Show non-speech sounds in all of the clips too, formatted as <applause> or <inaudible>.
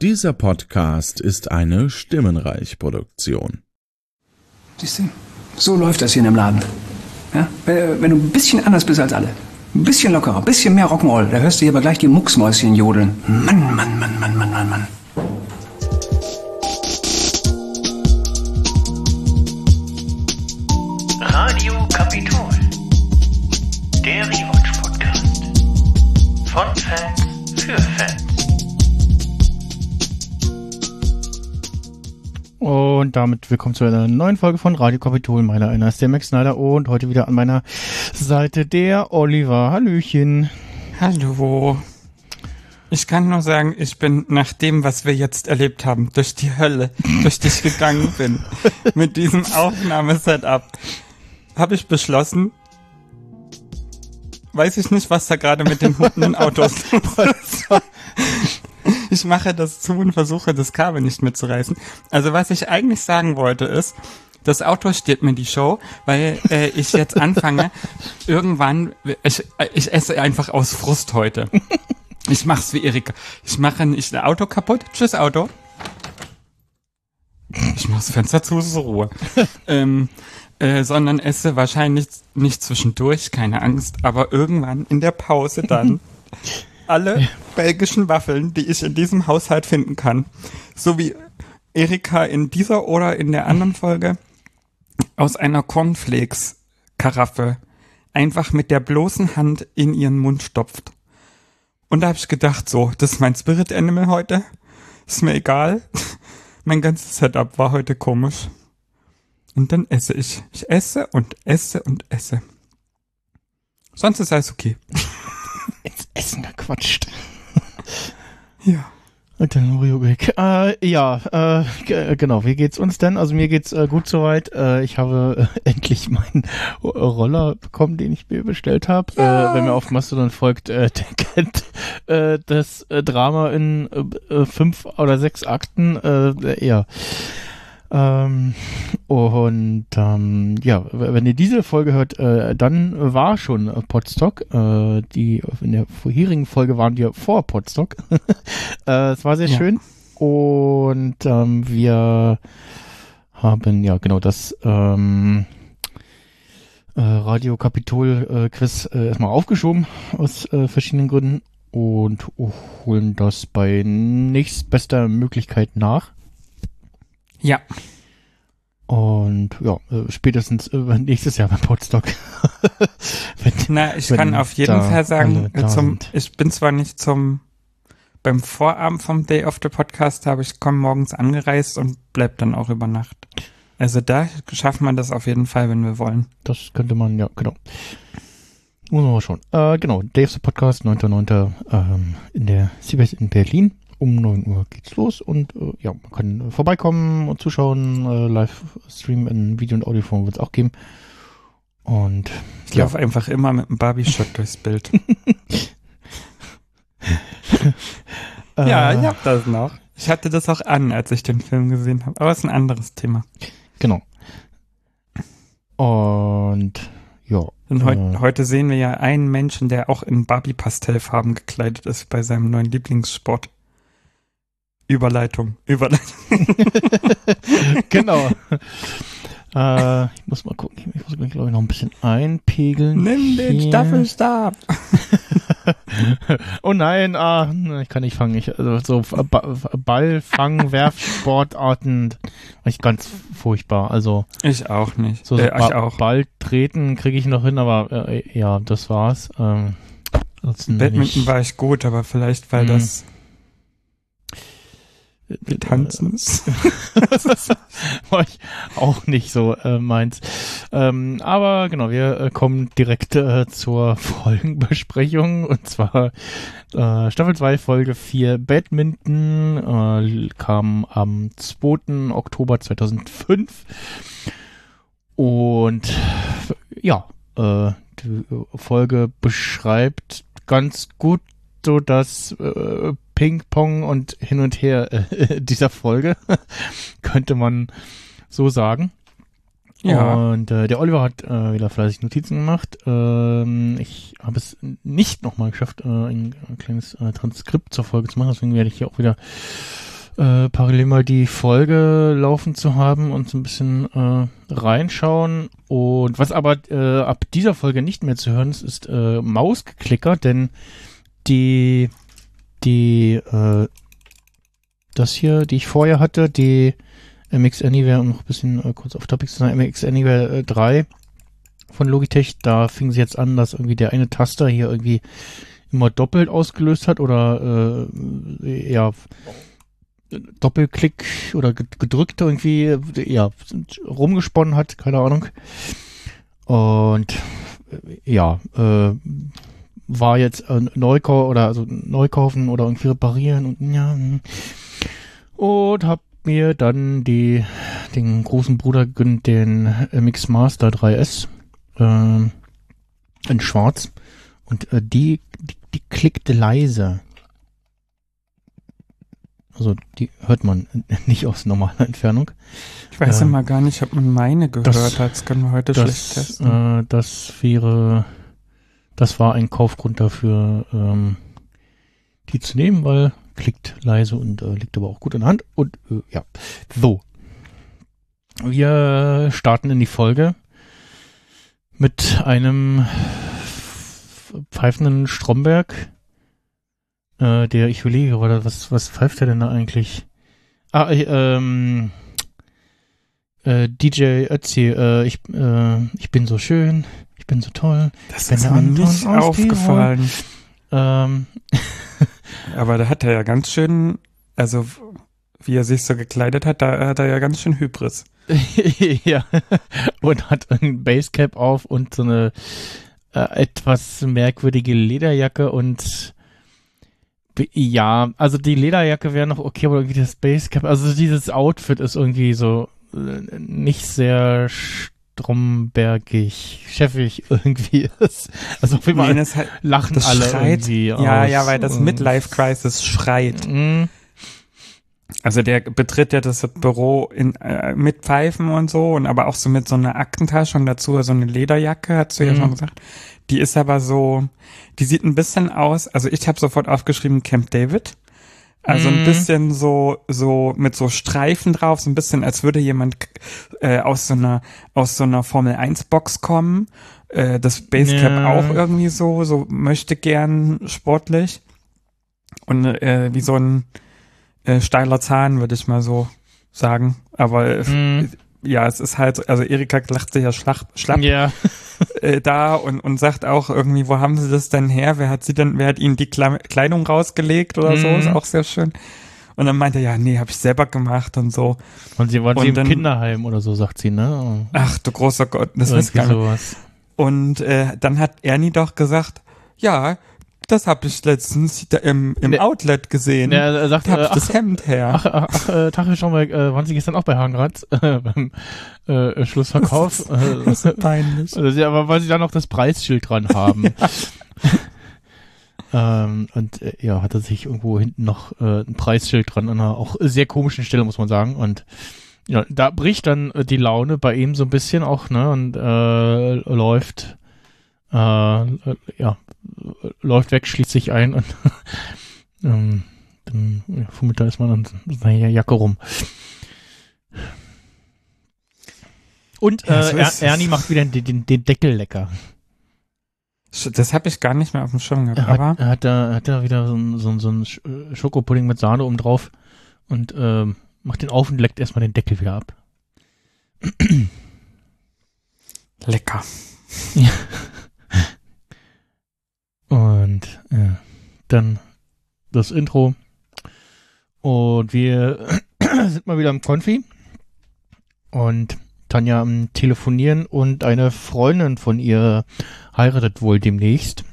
Dieser Podcast ist eine Stimmenreich-Produktion. Siehst du, so läuft das hier in dem Laden. Ja? Wenn, du ein bisschen anders bist als alle, ein bisschen lockerer, ein bisschen mehr Rock'n'Roll, da hörst du hier aber gleich die Mucksmäuschen jodeln. Mann, Mann, Mann, Mann, Mann, Mann, Mann. Radio Kapitol. Der Rewatch Podcast. Von Fans für Fans. Und damit willkommen zu einer neuen Folge von Radio Kapitol. Meiner einer ist der Max Snyder und heute wieder an meiner Seite der Oliver. Hallöchen. Hallo. Ich kann nur sagen, ich bin nach dem, was wir jetzt erlebt haben, durch die Hölle, <laughs> durch die ich gegangen bin, mit diesem Aufnahmesetup, habe ich beschlossen, weiß ich nicht, was da gerade mit den hunden Autos <laughs> los war. <laughs> Ich mache das zu und versuche, das Kabel nicht mitzureißen. Also was ich eigentlich sagen wollte ist, das Auto steht mir die Show, weil äh, ich jetzt anfange, <laughs> irgendwann, ich, ich esse einfach aus Frust heute. Ich mach's wie Erika. Ich mache nicht ein Auto kaputt. Tschüss, Auto. Ich mach's Fenster zu, so Ruhe. <laughs> ähm, äh, sondern esse wahrscheinlich nicht zwischendurch, keine Angst, aber irgendwann in der Pause dann alle belgischen Waffeln, die ich in diesem Haushalt finden kann. So wie Erika in dieser oder in der anderen Folge aus einer Cornflakes-Karaffe einfach mit der bloßen Hand in ihren Mund stopft. Und da habe ich gedacht, so, das ist mein Spirit Animal heute. Ist mir egal. <laughs> Mein ganzes Setup war heute komisch. Und dann esse ich. Ich esse und esse und esse. Sonst ist alles okay. <laughs> Ins Essen gequatscht. Ja. Und dann Mario weg. Äh, ja, äh, g- genau. Wie geht's uns denn? Also mir geht's äh, gut soweit. Äh, ich habe äh, <laughs> endlich meinen äh, Roller bekommen, den ich mir bestellt habe. Äh, wenn mir auf Mastodon folgt, äh, <laughs> der kennt äh, das äh, Drama in äh, äh, fünf oder sechs Akten. Äh, ja. Ähm, und ähm, ja, wenn ihr diese Folge hört, äh, dann war schon Podstock. Äh, die in der vorherigen Folge waren wir vor Podstock. <laughs> äh, es war sehr Ja. schön. Und ähm, wir haben ja genau das ähm, äh, Radio Kapitol äh, Quiz äh, erstmal aufgeschoben aus äh, verschiedenen Gründen und holen das bei nächstbester Möglichkeit nach. Ja. Und ja, äh, spätestens äh, nächstes Jahr beim Podstock. <laughs> Wenn- Na, ich kann auf jeden Fall sagen, zum, ich bin zwar nicht zum beim Vorabend vom Day of the Podcast, aber ich komme morgens angereist und bleib dann auch über Nacht. Also da schaffen wir das auf jeden Fall, wenn wir wollen. das könnte man, ja, genau. Muss man mal schauen. Äh, genau, Dave's Podcast, 9.9. Ähm, in der CBS in Berlin. Um 9 Uhr geht's los und äh, ja, man kann äh, vorbeikommen und zuschauen. Äh, Livestream in Video- und Audioform wird's auch geben. Und Ich Ja. laufe einfach immer mit einem Barbie-Shot durchs Bild. äh, <laughs> ja, ich hab das noch. Ich hatte das auch an, als ich den Film gesehen habe. Aber es ist ein anderes Thema. Genau. Und ja. Und heut, äh, heute sehen wir ja einen Menschen, der auch in Barbie-Pastellfarben gekleidet ist bei seinem neuen Lieblingssport. Überleitung. Überleitung. <laughs> genau. äh, ich muss mal gucken. Ich muss, glaube ich, noch ein bisschen einpegeln. Nimm den hier. Staffelstab. <laughs> Oh nein, ah, ich kann nicht fangen. Ich, also so ba Ball, Fang, Werfsportarten, ich ganz furchtbar. Also Ich auch nicht. so, so äh, ich ba auch. Ball treten kriege ich noch hin, aber äh, ja, das war's. Ähm, Badminton nicht- war ich gut, aber vielleicht, weil Mhm. das Tanzen <laughs> ist. das war ich auch nicht so äh, meins. Ähm, aber genau, wir äh, kommen direkt äh, zur <laughs> Folgenbesprechung und zwar äh, Staffel 2, Folge 4 Badminton äh, kam am 2. Oktober 2005 und ja, äh, die Folge beschreibt ganz gut so das äh, Ping-Pong und hin und her äh, <laughs> dieser Folge, <laughs> könnte man so sagen. Ja. Und äh, der Oliver hat äh, wieder fleißig Notizen gemacht. Ähm, ich habe es nicht nochmal geschafft, äh, ein, ein kleines äh, Transkript zur Folge zu machen. Deswegen werde ich hier auch wieder äh, parallel mal die Folge laufen zu haben und so ein bisschen äh, reinschauen. Und was aber äh, ab dieser Folge nicht mehr zu hören ist, ist äh, Mausgeklicker, denn die die äh, das hier, die ich vorher hatte, die MX Anywhere, um noch ein bisschen äh, kurz auf Topic zu sein, MX Anywhere äh, 3 von Logitech, da fing es jetzt an, dass irgendwie der eine Taster hier irgendwie immer doppelt ausgelöst hat oder äh, ja Doppelklick oder ge- gedrückt irgendwie ja rumgesponnen hat, keine Ahnung. Und äh, ja, äh, war jetzt äh, Neukau oder also neu kaufen oder irgendwie reparieren und ja hm. und hab mir dann die den großen Bruder gegönnt, den MX Master 3S äh, in Schwarz und äh, die, die die klickte leise. Also die hört man <laughs> nicht aus normaler Entfernung. Ich weiß Ja. immer gar nicht, ob man meine gehört Das- hat. Das können wir heute schlecht Das, testen. äh, das wäre, das war ein Kaufgrund dafür, ähm, die zu nehmen, weil klickt leise und äh, liegt aber auch gut in der Hand. Und äh, ja, so. Wir starten in die Folge mit einem pfeifenden Stromberg. Äh, der, ich überlege was, was pfeift er denn da eigentlich? Ah, äh, ähm, äh, DJ Ötzi, äh, ich, äh, ich bin so schön, ich bin so toll. das wenn ist der mir Anton nicht aufgefallen. Ähm, <laughs> Aber da hat er ja ganz schön, also wie er sich so gekleidet hat, da hat er ja ganz schön Hybris. <laughs> ja, und hat ein Basecap auf und so eine äh, etwas merkwürdige Lederjacke und ja, also die Lederjacke wäre noch okay, aber irgendwie das Basecap, also dieses Outfit ist irgendwie so äh, nicht sehr strombergig, chefig <laughs> irgendwie ist. Also auf jeden Nee, Fall das, halt, lachen das alle schreit. irgendwie Ja, aus. ja, weil das Und- Midlife Crisis schreit. Mhm. Also der betritt ja das Büro in, äh, mit Pfeifen und so und aber auch so mit so einer Aktentasche und dazu so eine Lederjacke, hast du ja Mhm. schon gesagt. Die ist aber so, die sieht ein bisschen aus, also ich habe sofort aufgeschrieben Camp David. Also ein Mhm. bisschen so, so mit so Streifen drauf, so ein bisschen, als würde jemand äh, aus so einer, aus so einer Formel 1 Box kommen. Äh, das Basecap Ja. auch irgendwie so, so möchte gern sportlich. Und äh, wie so ein äh, steiler Zahn, würde ich mal so sagen. Aber äh, Mhm. Ja, es ist halt, also Erika lacht sich ja schlapp, schlapp Ja. <laughs> äh, da und, und sagt auch irgendwie, wo haben sie das denn her? Wer hat sie denn, wer hat ihnen die Kle Kleidung rausgelegt oder so? Mhm. Ist auch sehr schön. Und dann meinte er, ja, nee, habe ich selber gemacht und so. Und sie waren Und sie im dann- Kinderheim oder so, sagt sie, ne? Ach du großer Gott, das ist gar nicht. sowas. Und äh, dann hat Ernie doch gesagt, ja, das habe ich letztens da im, im Ne- Outlet gesehen. Ja, er sagt, da hab äh, ich das ach, Hemd her. ach, ach, ach äh, Tag schon mal, äh, waren Sie gestern auch bei Hagenratz <laughs> äh, beim äh, Schlussverkauf? äh, <laughs> Das ist <laughs> peinlich. oder sie, aber weil sie da noch das Preisschild dran haben. ähm, und äh, ja, hat er sich irgendwo hinten noch äh, ein Preisschild dran an einer auch sehr komischen Stelle, muss man sagen. Und ja, da bricht dann äh, die Laune bei ihm so ein bisschen auch, ne? Und äh, läuft äh, ja, läuft weg, schließt sich ein und <laughs> ähm, dann ja, fummelt da erstmal an seiner Jacke rum. Und Ja, äh, so er, ist. Ernie macht wieder den, den, den Deckel lecker. Das habe ich gar nicht mehr auf dem Schirm gehabt. Er hat, Aber er hat da, hat da wieder so ein, so so ein äh, Schokopudding mit Sahne oben drauf und ähm, macht den auf und leckt erstmal den Deckel wieder ab. lecker. Und ja, dann das Intro. Und wir <clears throat> sind mal wieder im Konfi. Und Tanja am Telefonieren und eine Freundin von ihr heiratet wohl demnächst.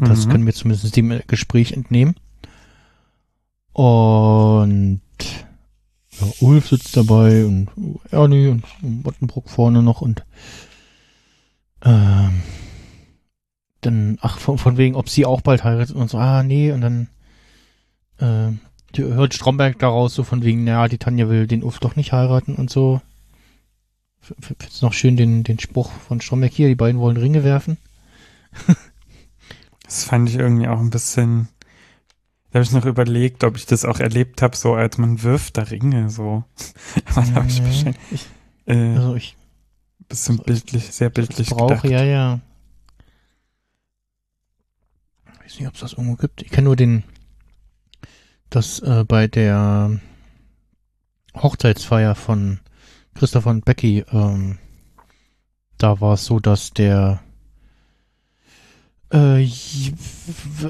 Das Mhm. können wir zumindest dem Gespräch entnehmen. Und ja, Ulf sitzt dabei und Ernie und Wattenbrock vorne noch und ähm, dann, ach, von, von wegen, ob sie auch bald heiratet und so, ah, nee, und dann äh, die- hört Stromberg daraus so von wegen, naja, die Tanja will den Ulf doch nicht heiraten und so. finde es noch schön, den, den Spruch von Stromberg hier, die beiden wollen Ringe werfen. <laughs> Das fand ich irgendwie auch ein bisschen. Da habe ich noch überlegt, ob ich das auch erlebt habe, so als man wirft da Ringe so. <laughs> Aber da habe ich Nee, wahrscheinlich ich, äh, also ich bisschen bildlich, sehr bildlich brauche, gedacht. ja, ja. Ich weiß nicht, ob es das irgendwo gibt. Ich kenne nur den, dass äh, bei der Hochzeitsfeier von Christopher und Becky, ähm, da war es so, dass der äh,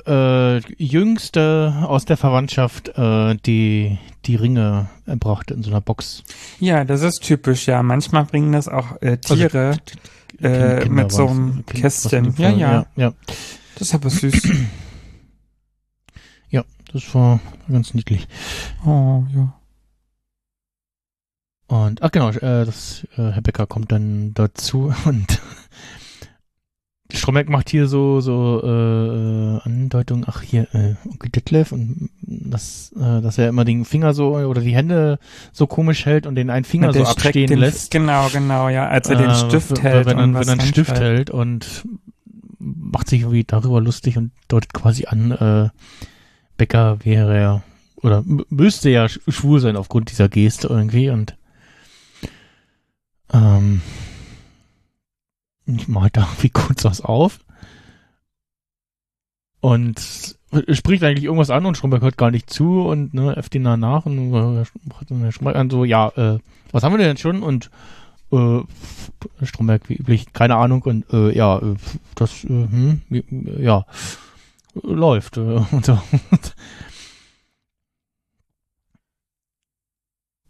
äh, Jüngste aus der Verwandtschaft äh, die, die Ringe erbrachte in so einer Box. Ja, das ist typisch, ja. Manchmal bringen das auch äh, Tiere äh, Kinder mit so einem Kästchen. ja, ja, ja. Das ist aber süß. <clears throat> Das war ganz niedlich. oh, ja. Und, ach genau, äh, das, äh, Herr Becker kommt dann dazu <laughs> und Stromberg macht hier so, so, äh, Andeutung, ach hier, äh, Onkel Detlef und das, äh, dass er immer den Finger so oder die Hände so komisch hält und den einen Finger so Der streckt abstehen den, lässt. Genau, genau, ja. Als er den Äh, Stift hält wenn, und er- wenn er einen Stift hält und macht sich irgendwie darüber lustig und deutet quasi an, äh, Becker wäre ja, oder müsste ja sch- schwul sein aufgrund dieser Geste irgendwie und ähm, ich mal da irgendwie <laughs> kurz was auf und spricht eigentlich irgendwas an und Stromberg hört gar nicht zu und ne, ihn danach und dann Stromberg an so, ja, äh, was haben wir denn schon? Und äh, Stromberg wie üblich, keine Ahnung und äh, ja, äh, das, äh, hm, ja, läuft äh, <laughs> und so.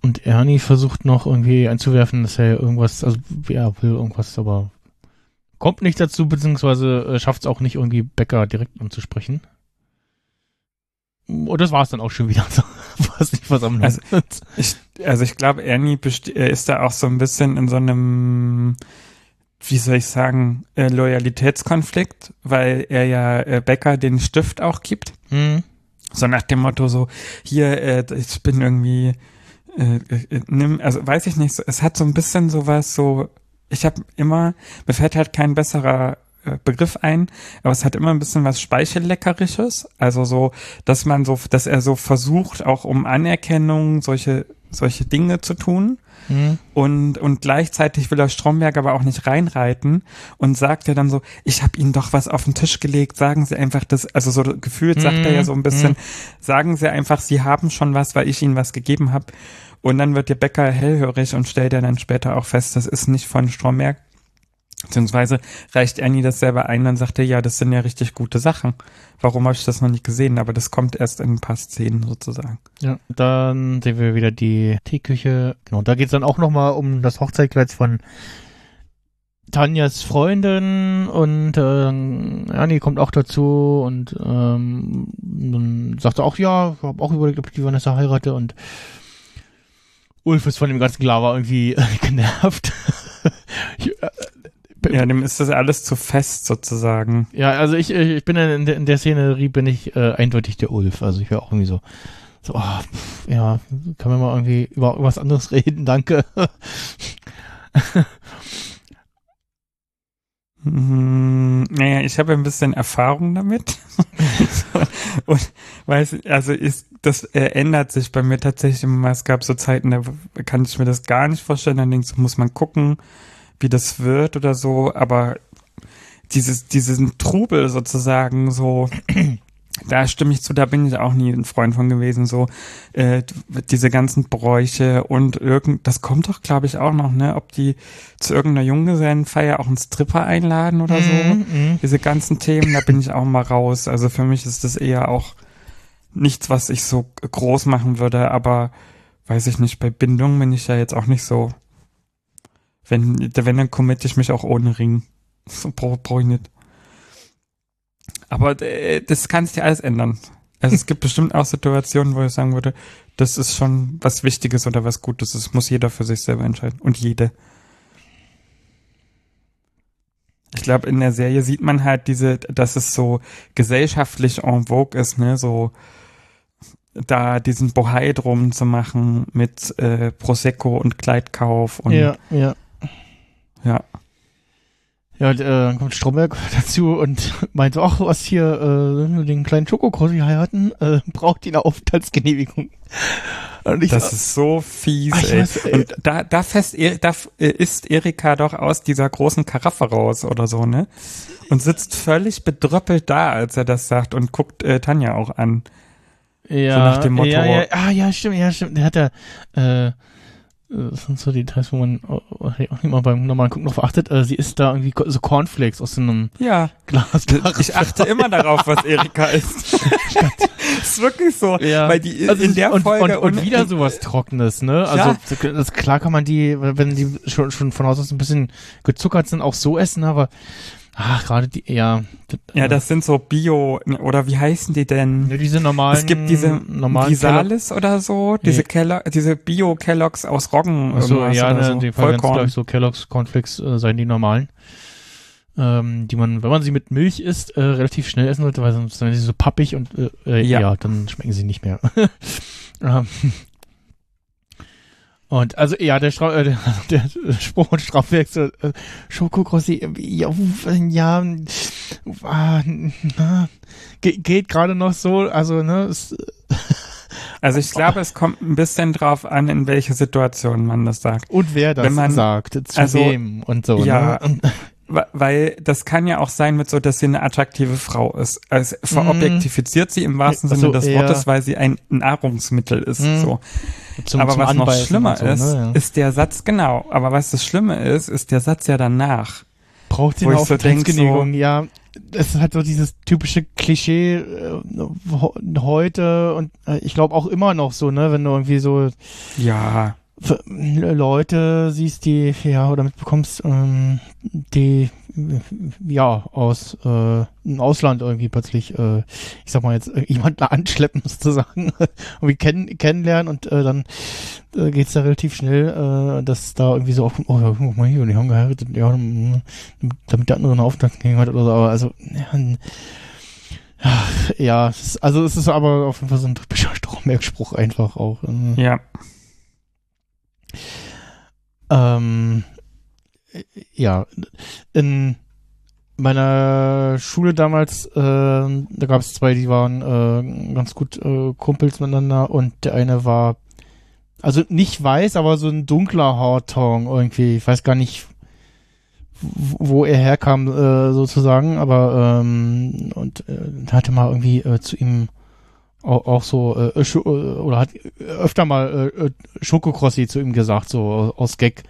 Und Ernie versucht noch irgendwie einzuwerfen, dass er irgendwas, also ja, will irgendwas, aber kommt nicht dazu, beziehungsweise äh, schafft es auch nicht irgendwie Becker direkt anzusprechen. Und das war es dann auch schon wieder. <laughs> <laughs> Was am Also, Ich, also ich glaube, Ernie ist da auch so ein bisschen in so einem, wie soll ich sagen, äh, Loyalitätskonflikt, weil er ja äh, Becker den Stift auch gibt. hm, So nach dem Motto so, hier, äh, ich bin irgendwie, äh, äh, nimm, also weiß ich nicht, so, es hat so ein bisschen sowas so, ich habe immer, mir fällt halt kein besserer Begriff ein, aber es hat immer ein bisschen was Speichelleckerisches, also so, dass man so, dass er so versucht, auch um Anerkennung solche, solche Dinge zu tun. hm, Und, und gleichzeitig will er Stromberg aber auch nicht reinreiten und sagt ja dann so, ich habe Ihnen doch was auf den Tisch gelegt, sagen Sie einfach das, also so gefühlt sagt er ja so ein bisschen, Mhm. sagen Sie einfach, Sie haben schon was, weil ich Ihnen was gegeben habe. Und dann wird der Bäcker hellhörig und stellt ja dann später auch fest, das ist nicht von Stromberg. Beziehungsweise reicht Ernie das selber ein, dann sagt er, ja, das sind ja richtig gute Sachen. Warum habe ich das noch nicht gesehen? Aber das kommt erst in ein paar Szenen sozusagen. Ja, dann sehen wir wieder die Teeküche. Genau, da geht's dann auch nochmal um das Hochzeitkleid von Tanjas Freundin und äh, Annie kommt auch dazu und ähm, dann sagt er auch, ja, ich habe auch überlegt, ob ich die Vanessa heirate und Ulf ist von dem ganzen Lava irgendwie äh, <laughs> genervt. ich, äh, Ja, dem ist das alles zu fest sozusagen. ja, also ich, ich bin in der, in der Szenerie bin ich äh, eindeutig der Ulf. Also ich wäre auch irgendwie so, so ah, pff, ja, können wir mal irgendwie über irgendwas anderes <laughs> reden, danke. Hm, naja, ich habe ein bisschen Erfahrung damit. <laughs> und weiß, also ist, das äh, ändert sich bei mir tatsächlich immer. Es gab so Zeiten, da kann ich mir das gar nicht vorstellen. Dann denkst du, muss man gucken, wie das wird oder so. Aber dieses, diesen Trubel sozusagen so, <clears throat> da stimme ich zu, da bin ich auch nie ein Freund von gewesen. So, äh, diese ganzen Bräuche und irgend, das kommt doch, glaube ich, auch noch, ne, ob die zu irgendeiner Junggesellenfeier auch einen Stripper einladen oder so. Mhm, Diese ganzen Themen, da bin ich auch mal raus. Also für mich ist das eher auch nichts, was ich so groß machen würde, aber weiß ich nicht, bei Bindung bin ich ja jetzt auch nicht so. Wenn, wenn dann committe ich mich auch ohne Ring. <laughs> So brauche brauch ich nicht. Aber äh, das kann sich alles ändern. Also es gibt bestimmt auch Situationen, wo ich sagen würde, das ist schon was Wichtiges oder was Gutes. Das muss jeder für sich selber entscheiden. Und jede. Ich glaube, in der Serie sieht man halt diese, dass es so gesellschaftlich en vogue ist, ne, so da diesen Bohai drum zu machen mit äh, Prosecco und Kleidkauf und Ja, ja. Ja. Ja, und, äh, dann kommt Stromberg <laughs> dazu und <laughs> meint, ach, was hier, äh, den kleinen Schokokrossi heiraten, äh, braucht die eine Aufenthaltsgenehmigung. Ich Das so, ist so fies, Ah, ich ey. weiß, ey. Und da, da fest, er- da äh, ist Erika doch aus dieser großen Karaffe raus oder so, ne? Und sitzt völlig bedröppelt da, als er das sagt und guckt äh, Tanja auch an. ja, nach dem Motto- ja, ja, ah, ja, stimmt, ja, stimmt, der hat ja, äh, das sind so Details, wo man auch nicht mal beim normalen Gucken drauf achtet. Äh, sie isst da irgendwie so Cornflakes aus so einem Ja. Glas. Ich achte immer darauf, was Erika ist. <laughs> ist wirklich so. Ja. Weil die Also in der und, Folge und, und wieder sowas Trockenes, ne? Also Ja. das, klar kann man die, wenn die schon, schon von Haus aus ein bisschen gezuckert sind, auch so essen, aber ach, gerade die, ja. Ja, das sind so Bio, oder wie heißen die denn? ja, diese normalen. es gibt diese normalen Visalis oder so, diese Kellogg, diese Bio-Kelloggs aus Roggen. Irgendwas ja, oder so. in dem Fall ganz Vollkorn. gleich so Kellogg's Cornflakes äh, seien die normalen. Ähm, die man, wenn man sie mit Milch isst, äh, relativ schnell essen sollte, weil sonst sind sie so pappig und äh, äh, ja. Ja. dann schmecken sie nicht mehr. <laughs> ähm, und also ja, der, Stra äh, der, <laughs> der Spruch und Strafwerk so, äh, Schokokrossi, äh, ja, ja, ah, na, <laughs> ge geht gerade noch so, also ne, es, <laughs> Also ich glaube, es kommt ein bisschen drauf an, in welche Situation man das sagt. und wer das man- sagt, zu also, wem und so. ja, ne? Weil das kann ja auch sein mit so, dass sie eine attraktive Frau ist. Also verobjektifiziert sie im wahrsten Ach so, Sinne des. Wortes, weil sie ein Nahrungsmittel ist. Mhm. So. zum, aber zum was noch Anbeißen schlimmer und so, ist, ne, ja. ist der Satz, genau, aber was das Schlimme ist, ist der Satz ja danach. braucht sie eine ich so Aufenthaltsgenehmigung, ja. Das ist halt so dieses typische Klischee äh, heute und äh, ich glaube auch immer noch so, ne, wenn du irgendwie so Ja, Leute siehst, die, ja, oder mitbekommst, ähm, die, ja, aus äh, im Ausland irgendwie plötzlich, äh, ich sag mal jetzt, äh, jemanden <laughs> anschleppen sozusagen, <laughs> irgendwie kenn kennenlernen und äh, dann äh, geht's da relativ schnell, äh, dass da irgendwie so aufkommt, oh ja, guck mal hier, die haben geheiratet, ja, damit der andere eine Aufenthaltsgenehmigung hat oder so, aber also, ja, ja, also es ist aber auf jeden Fall so ein typischer Stromberg-Spruch einfach auch. Äh. ja. Ähm, äh, ja, in meiner Schule damals, äh, da gab es zwei, die waren äh, ganz gut äh, Kumpels miteinander und der eine war, also nicht weiß, aber so ein dunkler Haarton irgendwie. Ich weiß gar nicht, wo er herkam äh, sozusagen, aber ähm, und äh, hatte mal irgendwie äh, zu ihm auch, auch so äh, äh, oder hat öfter mal äh, äh, Schokokrossi zu ihm gesagt, so aus Gag.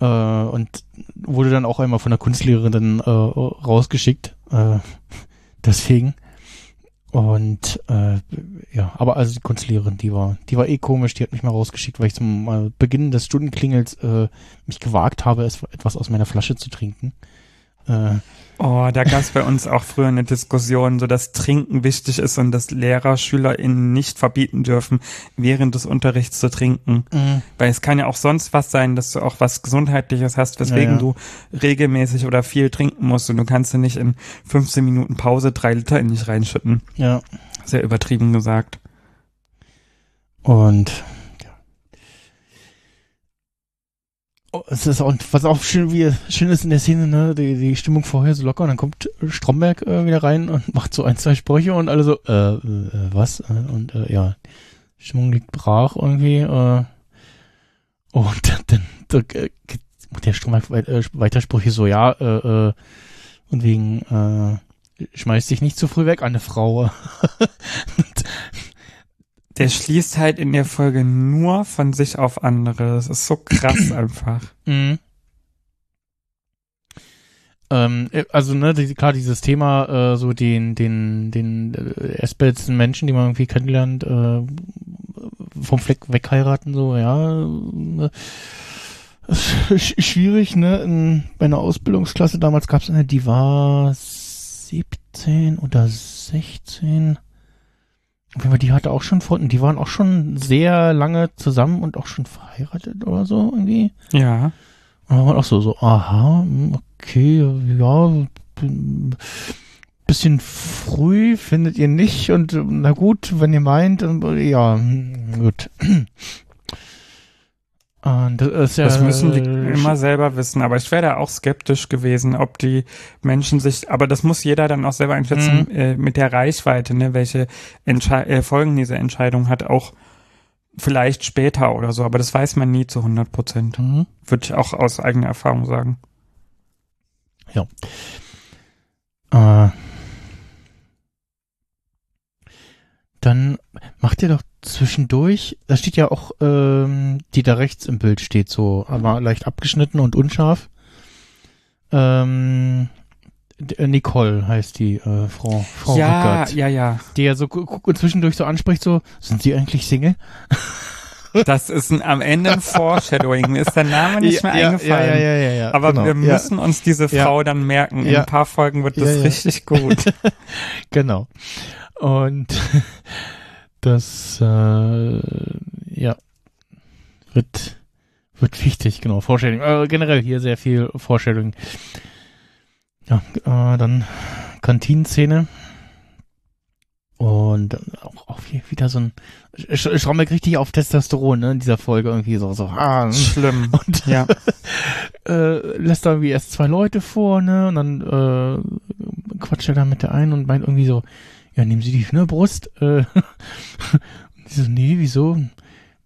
Äh, und wurde dann auch einmal von der Kunstlehrerin äh, rausgeschickt. Äh, <laughs> deswegen. Und äh, ja, aber also die Kunstlehrerin, die war, die war eh komisch, die hat mich mal rausgeschickt, weil ich zum äh, Beginn des Stundenklingels äh, mich gewagt habe, es, etwas aus meiner Flasche zu trinken. Äh, Oh, da gab es bei uns auch früher eine Diskussion, so dass Trinken wichtig ist und dass Lehrer SchülerInnen nicht verbieten dürfen, während des Unterrichts zu trinken. mh, Weil es kann ja auch sonst was sein, dass du auch was Gesundheitliches hast, weswegen Ja, ja. du regelmäßig oder viel trinken musst und du kannst ja nicht in 15 Minuten Pause drei Liter in dich reinschütten. ja. Sehr übertrieben gesagt. Und ja. Oh, es ist auch, was auch schön, wie schön ist in der Szene, ne, die, die Stimmung vorher so locker und dann kommt Stromberg äh, wieder rein und <laughs> macht so ein, zwei Sprüche und alle so, äh, äh was? Äh, Und äh, ja, Stimmung liegt brach irgendwie, äh, und <laughs> dann, dann, dann äh, der Stromberg weit, äh, weiter Sprüche so, ja, äh, äh, und wegen, äh, schmeiß dich nicht zu früh weg, eine Frau. <laughs> Der schließt halt in der Folge nur von sich auf andere. Das ist so krass <clears throat> einfach. Mhm. Ähm, äh, also ne, die, klar, dieses Thema, äh, so den, den, den äh, Menschen, die man irgendwie kennenlernt, äh, vom Fleck weg heiraten, so, ja, äh, <laughs> sch- schwierig, ne? In, bei einer Ausbildungsklasse damals gab es eine, die war 17 oder 16. Jeden Fall, die hatte auch schon Freunde, die waren auch schon sehr lange zusammen und auch schon verheiratet oder so irgendwie. Ja. Und dann war auch so, so, aha, hm, okay, ja, bisschen früh findet ihr nicht und na gut, wenn ihr meint, dann, ja, hm, gut. Und das ist ja. Das müssen die immer selber wissen. Aber ich wäre da auch skeptisch gewesen, ob die Menschen sich, aber das muss jeder dann auch selber einschätzen, Mhm. äh, mit der Reichweite, ne, welche Entschei äh, Folgen diese Entscheidung hat, auch vielleicht später oder so. Aber das weiß man nie zu 100 Prozent. Mhm. Würde ich auch aus eigener Erfahrung sagen. Äh, dann macht ihr doch zwischendurch, da steht ja auch, ähm, die da rechts im Bild steht, so, aber leicht abgeschnitten und unscharf. Ähm, äh, Nicole heißt die äh, Frau, Frau ja, Rückert, ja, ja. die ja so gu- zwischendurch so anspricht, so, sind Sie eigentlich Single? <laughs> Das ist ein, am Ende ein Foreshadowing. Mir ist der Name nicht mehr ja, eingefallen. Ja, ja, ja, ja, Aber genau, wir müssen uns diese. Frau dann merken. In ein paar Folgen wird das richtig gut. <laughs> Genau. Und <laughs> das, äh, ja, wird, wird wichtig, genau. Vorstellung. Äh, generell hier sehr viel Vorstellung. Ja, äh, dann Kantinenszene. Und auch, auch hier wieder so ein, schau mir richtig auf Testosteron, ne, in dieser Folge irgendwie so, so, ah, <laughs> Schlimm. <laughs> und Ja. äh, lässt da irgendwie erst zwei Leute vor, ne? Und dann äh, quatscht er da mit der einen und meint irgendwie so, ja, nehmen Sie die Hühnerbrust. Äh, <laughs> und die so, nee, wieso?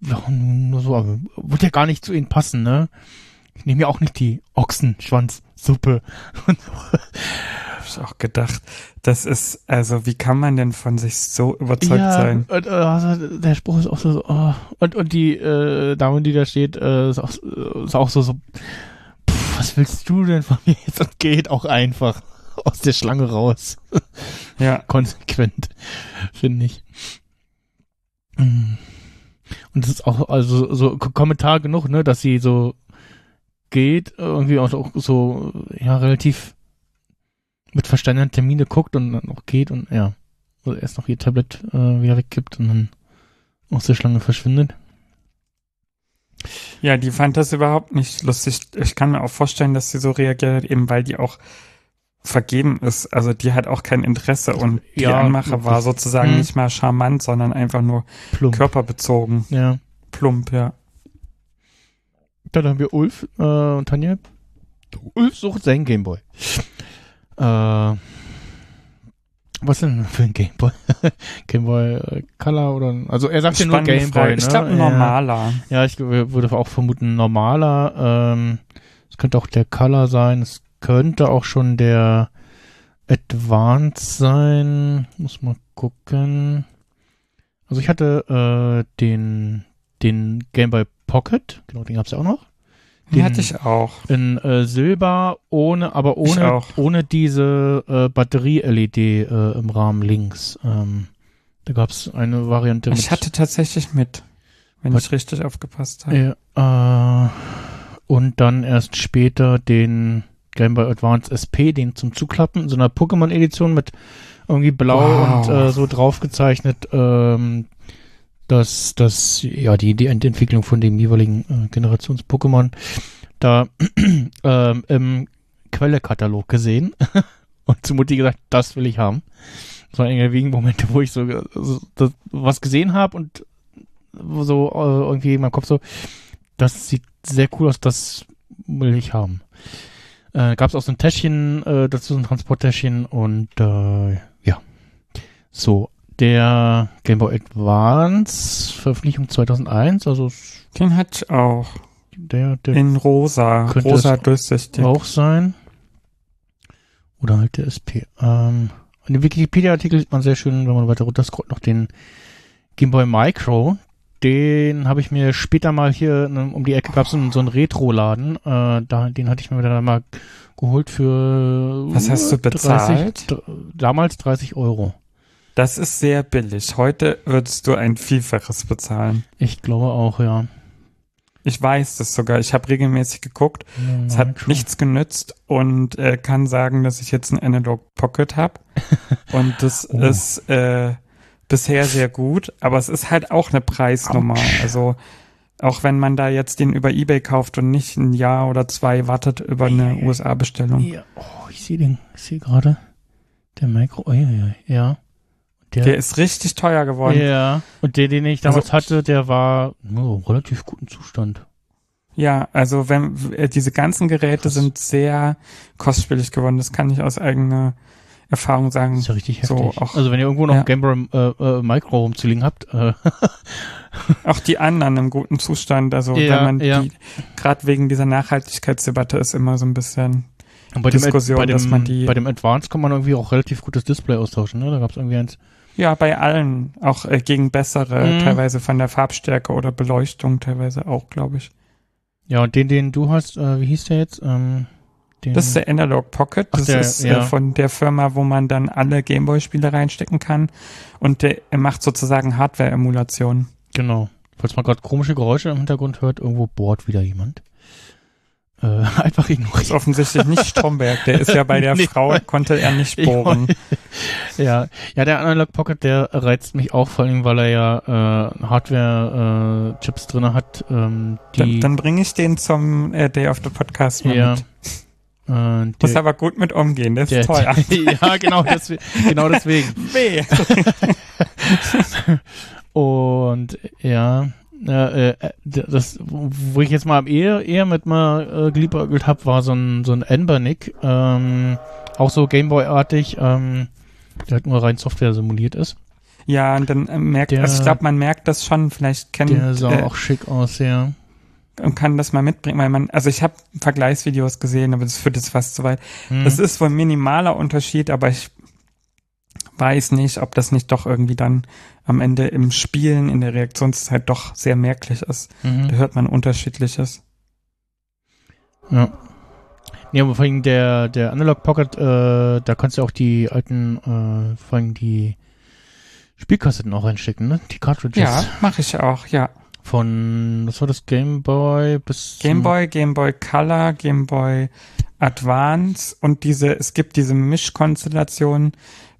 Ja, nur so, aber wird ja gar nicht zu ihnen passen, ne? Ich nehme ja auch nicht die Ochsenschwanzsuppe. <laughs> Und so. Hab ich auch gedacht. Das ist, also, wie kann man denn von sich so überzeugt ja, sein? Und, äh, also, der Spruch ist auch so, so oh. und, und die äh, Dame, die da steht, äh, ist, auch, ist auch so, so pff, was willst du denn von mir <laughs> jetzt? Und geht auch einfach <laughs> aus der Schlange raus. Ja. <laughs> Konsequent, finde ich. Und das ist auch, also so Kommentar genug, ne, dass sie so geht, irgendwie auch, auch so, ja, relativ mit verstandenen Termine guckt und dann auch geht und ja, so erst noch ihr Tablet äh, wieder weggibt und dann aus der Schlange verschwindet. Ja, die fand das überhaupt nicht lustig. Ich kann mir auch vorstellen, dass sie so reagiert hat, eben weil die auch vergeben ist. Also die hat auch kein Interesse und die Ja, Anmache war sozusagen Hm. nicht mal charmant, sondern einfach nur Plump. körperbezogen. Ja. Plump, ja. Dann haben wir Ulf äh, und Tanja. Ulf sucht seinen Gameboy. Äh, was denn für ein Gameboy? <laughs> Gameboy äh, Color oder also er sagt ja nur Gameboy, ne? Ich glaube, ein Ja. normaler. Ja, ich w- würde auch vermuten normaler. Ähm, es könnte auch der Color sein. Es könnte auch schon der Advanced sein. Muss mal gucken. Also ich hatte äh, den den Game Boy Pocket. Genau, den gab's ja auch noch. Den hatte ich auch. In äh, Silber, ohne, aber Ich ohne, ohne diese äh, Batterie-LED äh, im Rahmen links. Ähm, da gab's eine Variante mit Ich hatte tatsächlich mit, wenn ich richtig aufgepasst habe. Äh, und dann erst später den Game Boy Advance SP, den zum Zuklappen, in so einer Pokémon-Edition mit irgendwie blau Wow. und äh, so drauf gezeichnet, ähm, dass das, ja, die, die Entwicklung von dem jeweiligen äh, Generations-Pokémon da <clears throat> ähm, im Quellekatalog gesehen <laughs> und zu Mutti gesagt, das will ich haben. Das waren irgendwie Momente, wo ich so, so das, was gesehen habe und so äh, irgendwie in meinem Kopf so, das sieht sehr cool aus, das will ich haben. Äh, Gab es auch so ein Täschchen, äh, dazu so ein Transporttäschchen und äh, ja. So, der Game Boy Advance, Veröffentlichung 2001, also Den hatte ich auch. der, der In rosa. Könnte rosa durchsichtig. auch sein. Oder halt der SP. Ähm, in dem Wikipedia-Artikel sieht man sehr schön, wenn man weiter runter scrollt, noch den Game Boy Micro. Den habe ich mir später mal hier ne, um die Ecke gab es so, einen- so einen Retro-Laden. Äh, da, den hatte ich mir dann mal geholt für Was hast du 30, bezahlt? dr- damals 30 Euro. Das ist sehr billig. Heute würdest du ein Vielfaches bezahlen. Ich glaube auch, ja. Ich weiß das sogar. Ich habe regelmäßig geguckt. Es hat Micro. nichts genützt und äh, kann sagen, dass ich jetzt ein Analog Pocket habe. <laughs> und das Oh. ist äh, bisher sehr gut, aber es ist halt auch eine Preisnummer. Autsch. Also auch wenn man da jetzt den über Ebay kauft und nicht ein Jahr oder zwei wartet über eine Eieiei. USA-Bestellung. Ja, oh, ich sehe den, ich sehe gerade. Der Micro, oh, ja, ja, ja. Der ist richtig teuer geworden. Ja. Und der, den ich damals Also- hatte, der war oh, relativ guten Zustand. Ja, also wenn äh, diese ganzen Geräte sind sehr kostspielig geworden. Das kann ich aus eigener Erfahrung sagen. Das ist ja richtig So, heftig. auch- also wenn ihr irgendwo noch ja. ein Game Boy äh, äh, Micro rumzuliegen habt, äh, <laughs> Auch die anderen im guten Zustand. Also Ja, wenn man ja. die, gerade wegen dieser Nachhaltigkeitsdebatte ist immer so ein bisschen. und bei dem, Diskussion, bei dem, dass man die- bei dem Advance kann man irgendwie auch relativ gutes Display austauschen, ne? Da gab es irgendwie eins. Ja, bei allen, auch äh, gegen bessere, Mhm. teilweise von der Farbstärke oder Beleuchtung, teilweise auch, glaube ich. Ja, und den, den du hast, äh, wie hieß der jetzt? Ähm, den, Das ist der Analog Pocket. Das der- ist ja. äh, von der Firma, wo man dann alle Gameboy-Spiele reinstecken kann. Und der er macht sozusagen Hardware-Emulation. Genau. Falls man gerade komische Geräusche im Hintergrund hört, irgendwo bohrt wieder jemand. Äh, <laughs> einfach Ist ignorieren. offensichtlich nicht Stromberg. Der ist ja bei der <laughs> Nee. Frau, konnte er nicht Ich bohren. <laughs> Ja, ja, der Analog Pocket, der reizt mich auch, vor allem, weil er ja äh, Hardware-Chips drinne hat, ähm, Dann, die dann bringe ich den zum äh, Day of the Podcast mal ja, mit. Äh, Muss aber gut mit umgehen, das der, ist teuer. <laughs> ja, genau, deswegen, genau deswegen. <laughs> Weh. <laughs> Und ja, äh, äh, das, wo ich jetzt mal eher, eher mit mal äh, geliebäugelt habe, war so ein, so ein Embernick, ähm, auch so Gameboy-artig, ähm, der halt nur rein Software simuliert ist. Ja, und dann äh, merkt, Der- also ich glaube, man merkt das schon, vielleicht kennt Der sah äh, auch schick aus, ja. Und kann das mal mitbringen, weil man, also ich habe Vergleichsvideos gesehen, aber das führt jetzt fast zu weit. Hm. Das ist wohl ein minimaler Unterschied, aber ich weiß nicht, ob das nicht doch irgendwie dann am Ende im Spielen in der Reaktionszeit doch sehr merklich ist. Mhm. Da hört man unterschiedliches. Ja. Nee, aber vor allem der, der Analog Pocket, äh, da kannst du auch die alten, äh, vor allem die Spielkassetten auch reinstecken, ne? Die Cartridges. Ja, mache ich auch, ja. Von, was war das, Game Boy bis Game Boy, Game Boy Color, Game Boy Advance und diese, es gibt diese Mischkonstellation,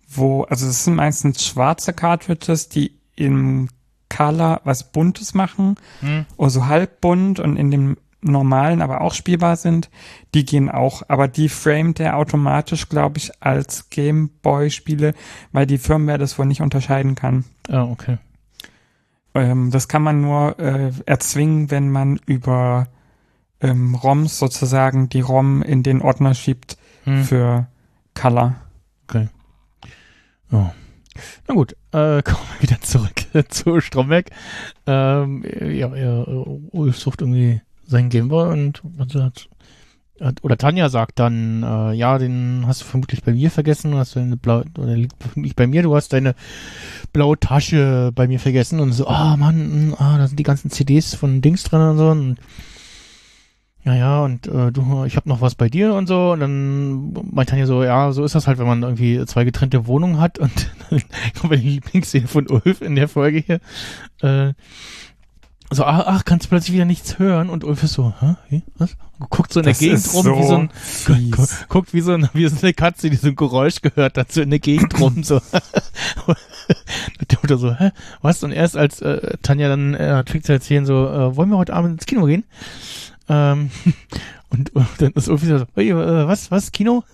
wo, also es sind meistens schwarze Cartridges, die im Color was Buntes machen, Hm. oder so halbbunt und in dem normalen aber auch spielbar sind, die gehen auch, aber die framet er automatisch, glaube ich, als Game Boy Spiele, weil die Firmware das wohl nicht unterscheiden kann. Ah, okay. Ähm, das kann man nur äh, erzwingen, wenn man über ähm, ROMs sozusagen die ROM in den Ordner schiebt Hm. für Color. Oh. Na gut, äh, <laughs> kommen wir wieder zurück <laughs> zu Stromberg. Ähm, ja, er, Ulf sucht irgendwie seinen Gameboy und was hat, hat, oder Tanja sagt dann, äh, ja, den hast du vermutlich bei mir vergessen, du hast deine blaue, oder liegt vermutlich bei mir, du hast deine blaue Tasche bei mir vergessen und so, ah, Mann, mh, ah, da sind die ganzen CDs von Dings drin und so und ja, ja, und äh, du, ich habe noch was bei dir und so. Und dann meint Tanja so, ja, so ist das halt, wenn man irgendwie zwei getrennte Wohnungen hat. Und dann <laughs> kommt die Lieblingsszene von Ulf in der Folge hier. Äh, so, ach, ach, kannst du plötzlich wieder nichts hören? Und Ulf ist so, hä, wie, was? Guckt so in Das der Gegend rum, so wie so ein, <laughs> gu guckt wie so, ein, wie so eine Katze, die so ein Geräusch gehört hat, so in der Gegend rum, so. <laughs> Oder so, hä, was? Und erst als äh, Tanja dann äh, fängt zu erzählen, so, äh, wollen wir heute Abend ins Kino gehen? Ähm, <laughs> und, und dann ist Ulf wieder so, "Ui, äh, was, was, Kino?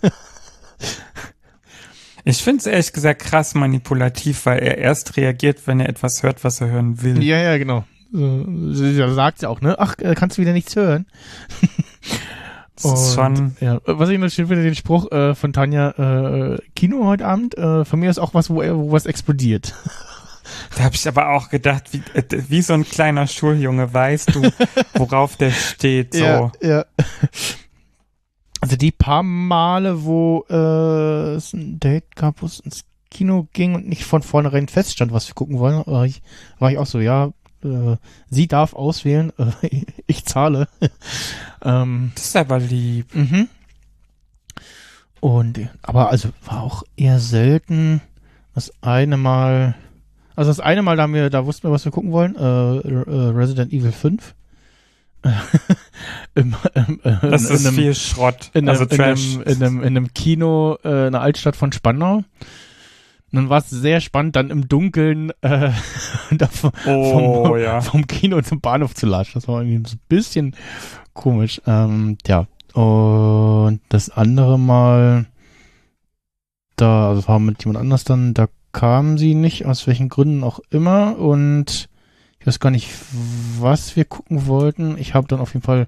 Ich finde es ehrlich gesagt krass manipulativ, weil er erst reagiert, wenn er etwas hört, was er hören will. Ja, ja, genau. Sie sagt sie auch, ne? Ach, äh, kannst du wieder nichts hören? Das ist schon, Ja, was ich noch schön finde, den Spruch äh, von Tanja, äh, Kino heute Abend, äh, von mir ist auch was, wo, wo was explodiert. <laughs> da habe ich aber auch gedacht, wie, äh, wie so ein kleiner Schuljunge weißt du, <laughs> worauf der steht. So. Ja, ja. Also die paar Male, wo äh, es ein Date gab, wo es ins Kino ging und nicht von vornherein feststand, was wir gucken wollen, war ich, war ich auch so, ja, äh, sie darf auswählen, <laughs> äh, ich zahle. <laughs> ähm, Das ist aber lieb. Mhm. Und, aber also war auch eher selten. Das eine Mal, also das eine Mal, da haben wir, da wussten wir, was wir gucken wollen, äh, äh, Resident Evil 5. <laughs> Im, ähm, äh, Das in ist einem- viel Schrott. in einem, also in, Trash. einem, in, einem, in einem Kino äh, in der Altstadt von Spandau. Und dann war es sehr spannend, dann im Dunkeln äh, <laughs> vom, oh, vom, ja. vom Kino zum Bahnhof zu latschen. Das war irgendwie so ein bisschen komisch. Ähm, ja. Und das andere Mal, da, also war mit jemand anders dann, da kam sie nicht, aus welchen Gründen auch immer. Und Ich weiß gar nicht, was wir gucken wollten. Ich habe dann auf jeden Fall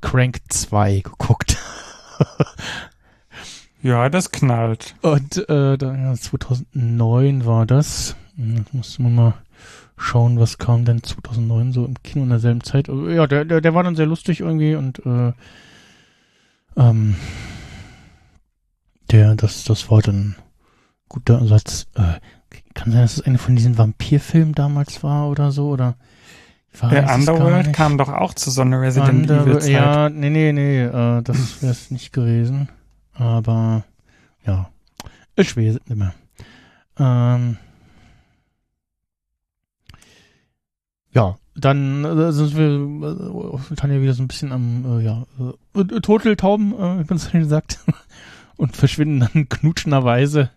Crank 2 geguckt. <laughs> Ja, das knallt. Und äh, dann, ja, 2009 war das. Hm, Jetzt musste man mal schauen, was kam denn 2009 so im Kino in derselben Zeit. Äh, Ja, der, der, der war dann sehr lustig irgendwie und äh, ähm, der, das, das war dann guter Ersatz. Äh, kann sein, dass es eine von diesen Vampirfilmen damals war oder so oder Der Underworld kam doch auch zu so einer Resident Under- Evil Zeit. Ja, nee, nee, nee, äh, das wäre es nicht gewesen. Aber ja, ich weiß es nicht mehr. Ähm, ja, dann äh, sind wir äh, Tanja wieder so ein bisschen am, äh, ja, äh, Turteltauben, äh, wie man es schon sagt, <laughs> und verschwinden dann knutschenderweise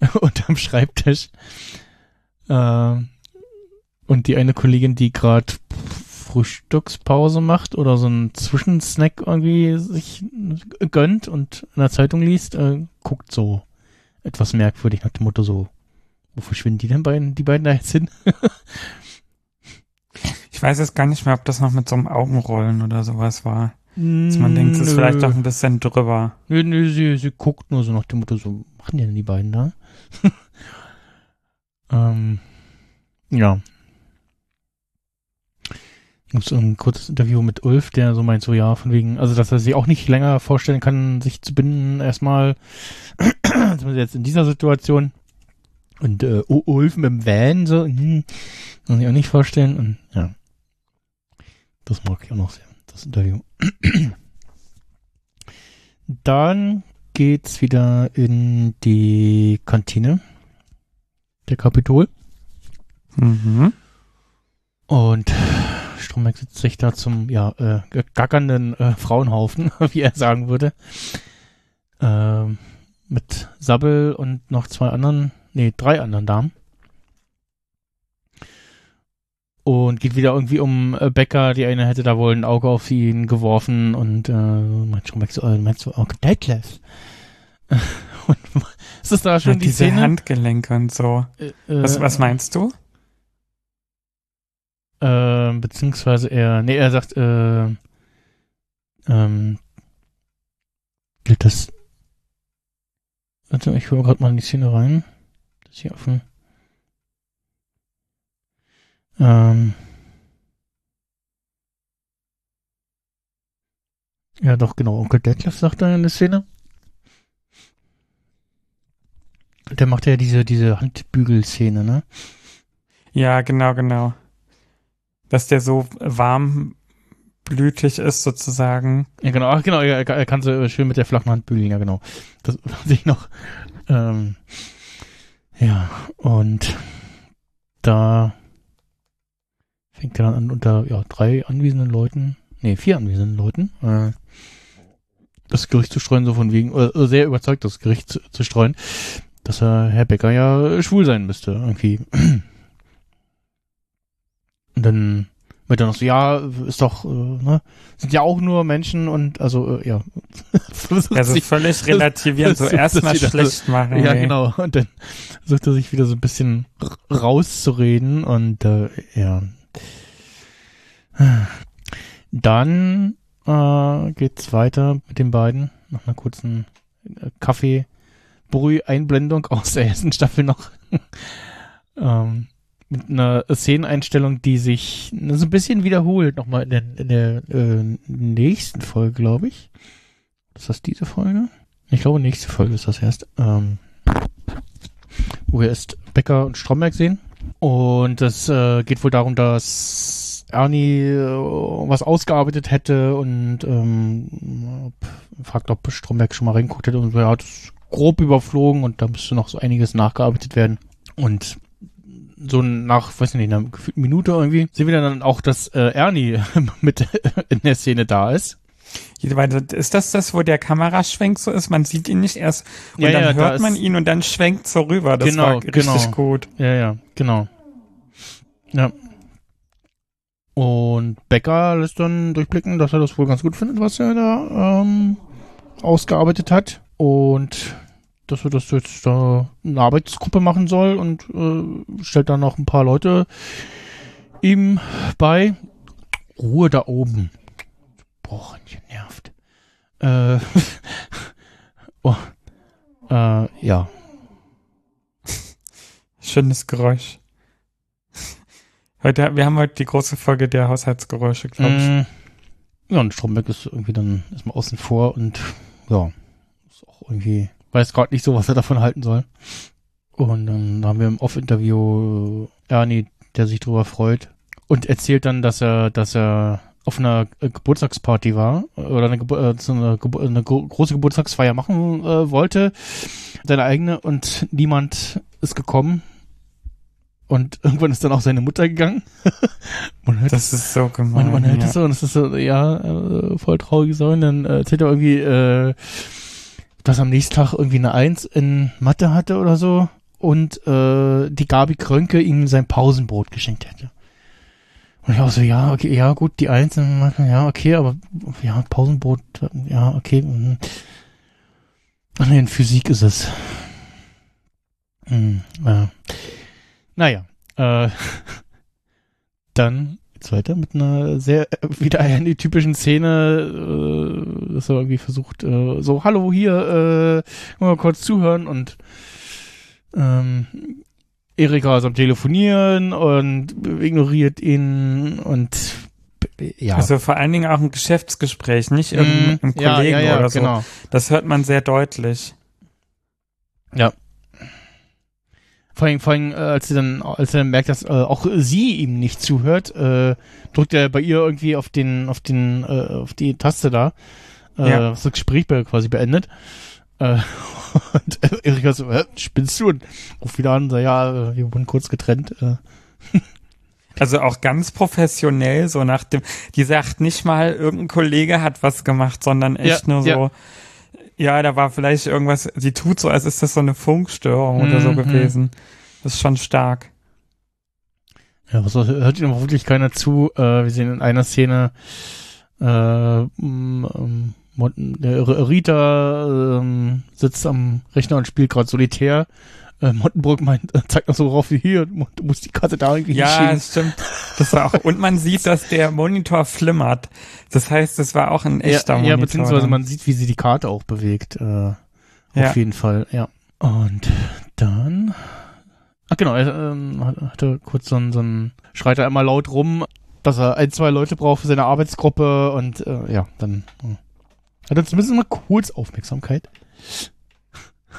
<laughs> unterm Schreibtisch. Äh, und die eine Kollegin, die gerade Frühstückspause macht oder so einen Zwischensnack irgendwie sich gönnt und in der Zeitung liest, äh, guckt so etwas merkwürdig nach dem Motto so, wo verschwinden die denn beiden, die beiden da jetzt hin? <laughs> Ich weiß jetzt gar nicht mehr, ob das noch mit so einem Augenrollen oder sowas war. Dass man denkt, es ist vielleicht doch ein bisschen drüber. Nö, nö, sie, sie guckt nur so nach dem Motto, so, machen die denn die beiden da? <laughs> ähm, ja. Gibt so ein kurzes Interview mit Ulf, der so meint, so ja, von wegen, also dass er sich auch nicht länger vorstellen kann, sich zu binden, erstmal, <clears throat> jetzt in dieser Situation. Und äh, Ulf mit dem Van, so, hm, kann sich auch nicht vorstellen. Und ja, das mag ich auch noch sehr, das Interview. <clears throat> Dann geht's wieder in die Kantine der Kapitol. Mhm. Und Stromberg sitzt sich da zum, ja, äh, gackernden äh, Frauenhaufen, <laughs> wie er sagen würde. Ähm, mit Sabbel und noch zwei anderen, nee, drei anderen Damen. Und geht wieder irgendwie um äh, Becker, die eine hätte da wohl ein Auge auf ihn geworfen und äh, meint Stromberg so, äh, meinst du Onkel Detlef? <laughs> und <laughs> ist das da schon Ja, die diese Szene? Handgelenke und so. Äh, Was, was meinst du? Äh, beziehungsweise er, nee, er sagt, äh, ähm, gilt das, warte, ich höre gerade mal in die Szene rein. Das ist hier offen. Ähm, ja, doch, genau, Onkel Detlef sagt da in der Szene. Der macht ja diese, diese Handbügelszene, ne? Ja, genau, genau. Dass der so warmblütig ist sozusagen. Ja, genau, ach, genau, er, kann so schön mit der flachen Hand bügeln, ja, genau. Das <laughs> weiß ich noch. Ähm, ja, und da fängt er dann an, unter ja, drei anwesenden Leuten, nee, vier anwesenden Leuten, äh, das Gericht zu streuen, so von wegen, äh, sehr überzeugt, das Gericht zu, zu streuen, dass er Herr Becker ja schwul sein müsste, irgendwie. <clears throat> Und dann wird er noch so, ja, ist doch, äh, ne, sind ja auch nur Menschen und also, äh, ja. <laughs> Also sich- völlig relativieren, so erstmal schlecht machen. ja, ey. genau. Und dann versucht er sich wieder so ein bisschen rauszureden und äh, ja. Dann äh, geht's weiter mit den beiden nach einer kurzen äh, Kaffee-Brüh-Einblendung aus der ersten Staffel noch. <laughs> ähm, mit einer Szeneneinstellung, die sich so ein bisschen wiederholt, nochmal in der, in der äh, nächsten Folge, glaube ich. Ist das diese Folge? Ich glaube, nächste Folge ist das erst. Ähm, wo wir erst Becker und Stromberg sehen. Und es äh, geht wohl darum, dass Ernie äh, was ausgearbeitet hätte und ähm, fragt, ob Stromberg schon mal reingeguckt hätte und so, ja, es grob überflogen und da müsste noch so einiges nachgearbeitet werden. Und so nach, weiß nicht, einer gefühlten Minute irgendwie, sehen wir dann auch, dass äh, Ernie <laughs> mit in der Szene da ist. Ist das das, wo der Kameraschwenk so ist? Man sieht ihn nicht erst und Ja, dann ja, da hört man ist- ihn und dann schwenkt so rüber. Das Genau, war richtig genau. gut. Ja, ja, genau. Ja. Und Becker lässt dann durchblicken, dass er das wohl ganz gut findet, was er da ähm, ausgearbeitet hat. Und dass er das jetzt da eine Arbeitsgruppe machen soll und äh, stellt dann noch ein paar Leute ihm bei Ruhe da oben. Brochenchen nervt. Äh, <laughs> oh, äh, ja. Schönes Geräusch. Heute, wir haben heute die große Folge der Haushaltsgeräusche, glaube ich. Mm, ja, und Stromberg ist irgendwie dann erstmal außen vor und ja, ist auch irgendwie, weiß gerade nicht so, was er davon halten soll. Und dann haben wir im Off-Interview äh, Ernie, der sich drüber freut und erzählt dann, dass er, dass er auf einer äh, Geburtstagsparty war oder eine, Gebur äh, eine, Gebur eine gro große Geburtstagsfeier machen äh, wollte, seine eigene und niemand ist gekommen. Und <laughs> irgendwann ist dann auch seine Mutter gegangen. <laughs> man hört Das ist so gemein. man, man hört ja. das so und es ist so, ja, äh, voll traurig so. Und dann äh, erzählt er irgendwie, äh, dass er am nächsten Tag irgendwie eine Eins in Mathe hatte oder so und äh, die Gabi Krönke ihm sein Pausenbrot geschenkt hätte. Und ich auch so, ja, okay, ja, gut, die Eins in Mathe, ja, okay, aber ja, Pausenbrot, ja, okay. mhm. Ach nee, in Physik ist es. Hm, ja. Naja, äh, <laughs> dann geht's weiter mit einer sehr, äh, <laughs> wieder einer typischen Szene, äh, dass er irgendwie versucht, äh, so, hallo, hier, äh, mal kurz zuhören und ähm, Erika ist am Telefonieren und ignoriert ihn und ja. Also vor allen Dingen auch ein Geschäftsgespräch, nicht im, Mm, im ja, Kollegen ja, ja, oder so. genau. Das hört man sehr deutlich. Ja. Vor allem, vor allem äh, als sie dann, als er dann merkt, dass äh, auch sie ihm nicht zuhört, äh, drückt er bei ihr irgendwie auf den, auf den, äh, auf die Taste da, äh, Ja. was das Gespräch quasi beendet. Äh, <laughs> und Erika so, Hä, spinnst du? Und ruft wieder an und sagt, ja, äh, wir wurden kurz getrennt. Äh, <laughs> Also auch ganz professionell, so nach dem, die sagt nicht mal, irgendein Kollege hat was gemacht, sondern echt Ja, nur so, ja. Da war vielleicht irgendwas, sie tut so, als ist das so eine Funkstörung oder so Mhm. gewesen. Das ist schon stark. Ja, was soll- hört ihm wirklich keiner zu. Äh, wir sehen in einer Szene, äh, ähm, R- Rita ähm, sitzt am Rechner und spielt gerade Solitär. Äh, Mottenburg meint, äh, zeigt noch so drauf wie hier, du musst die Karte da irgendwie Ja, hinschieben. das stimmt. Das war auch, und man sieht, dass der Monitor flimmert. Das heißt, das war auch ein echter ja, Monitor. ja, beziehungsweise dann. man sieht, wie sie die Karte auch bewegt. Äh, Ja. Auf jeden Fall, ja. Und dann. Ach genau, er ähm, hat- hatte kurz so ein, so ein, schreit er einmal laut rum, dass er ein, zwei Leute braucht für seine Arbeitsgruppe und äh, ja, dann äh, hat er zumindest mal kurz Aufmerksamkeit.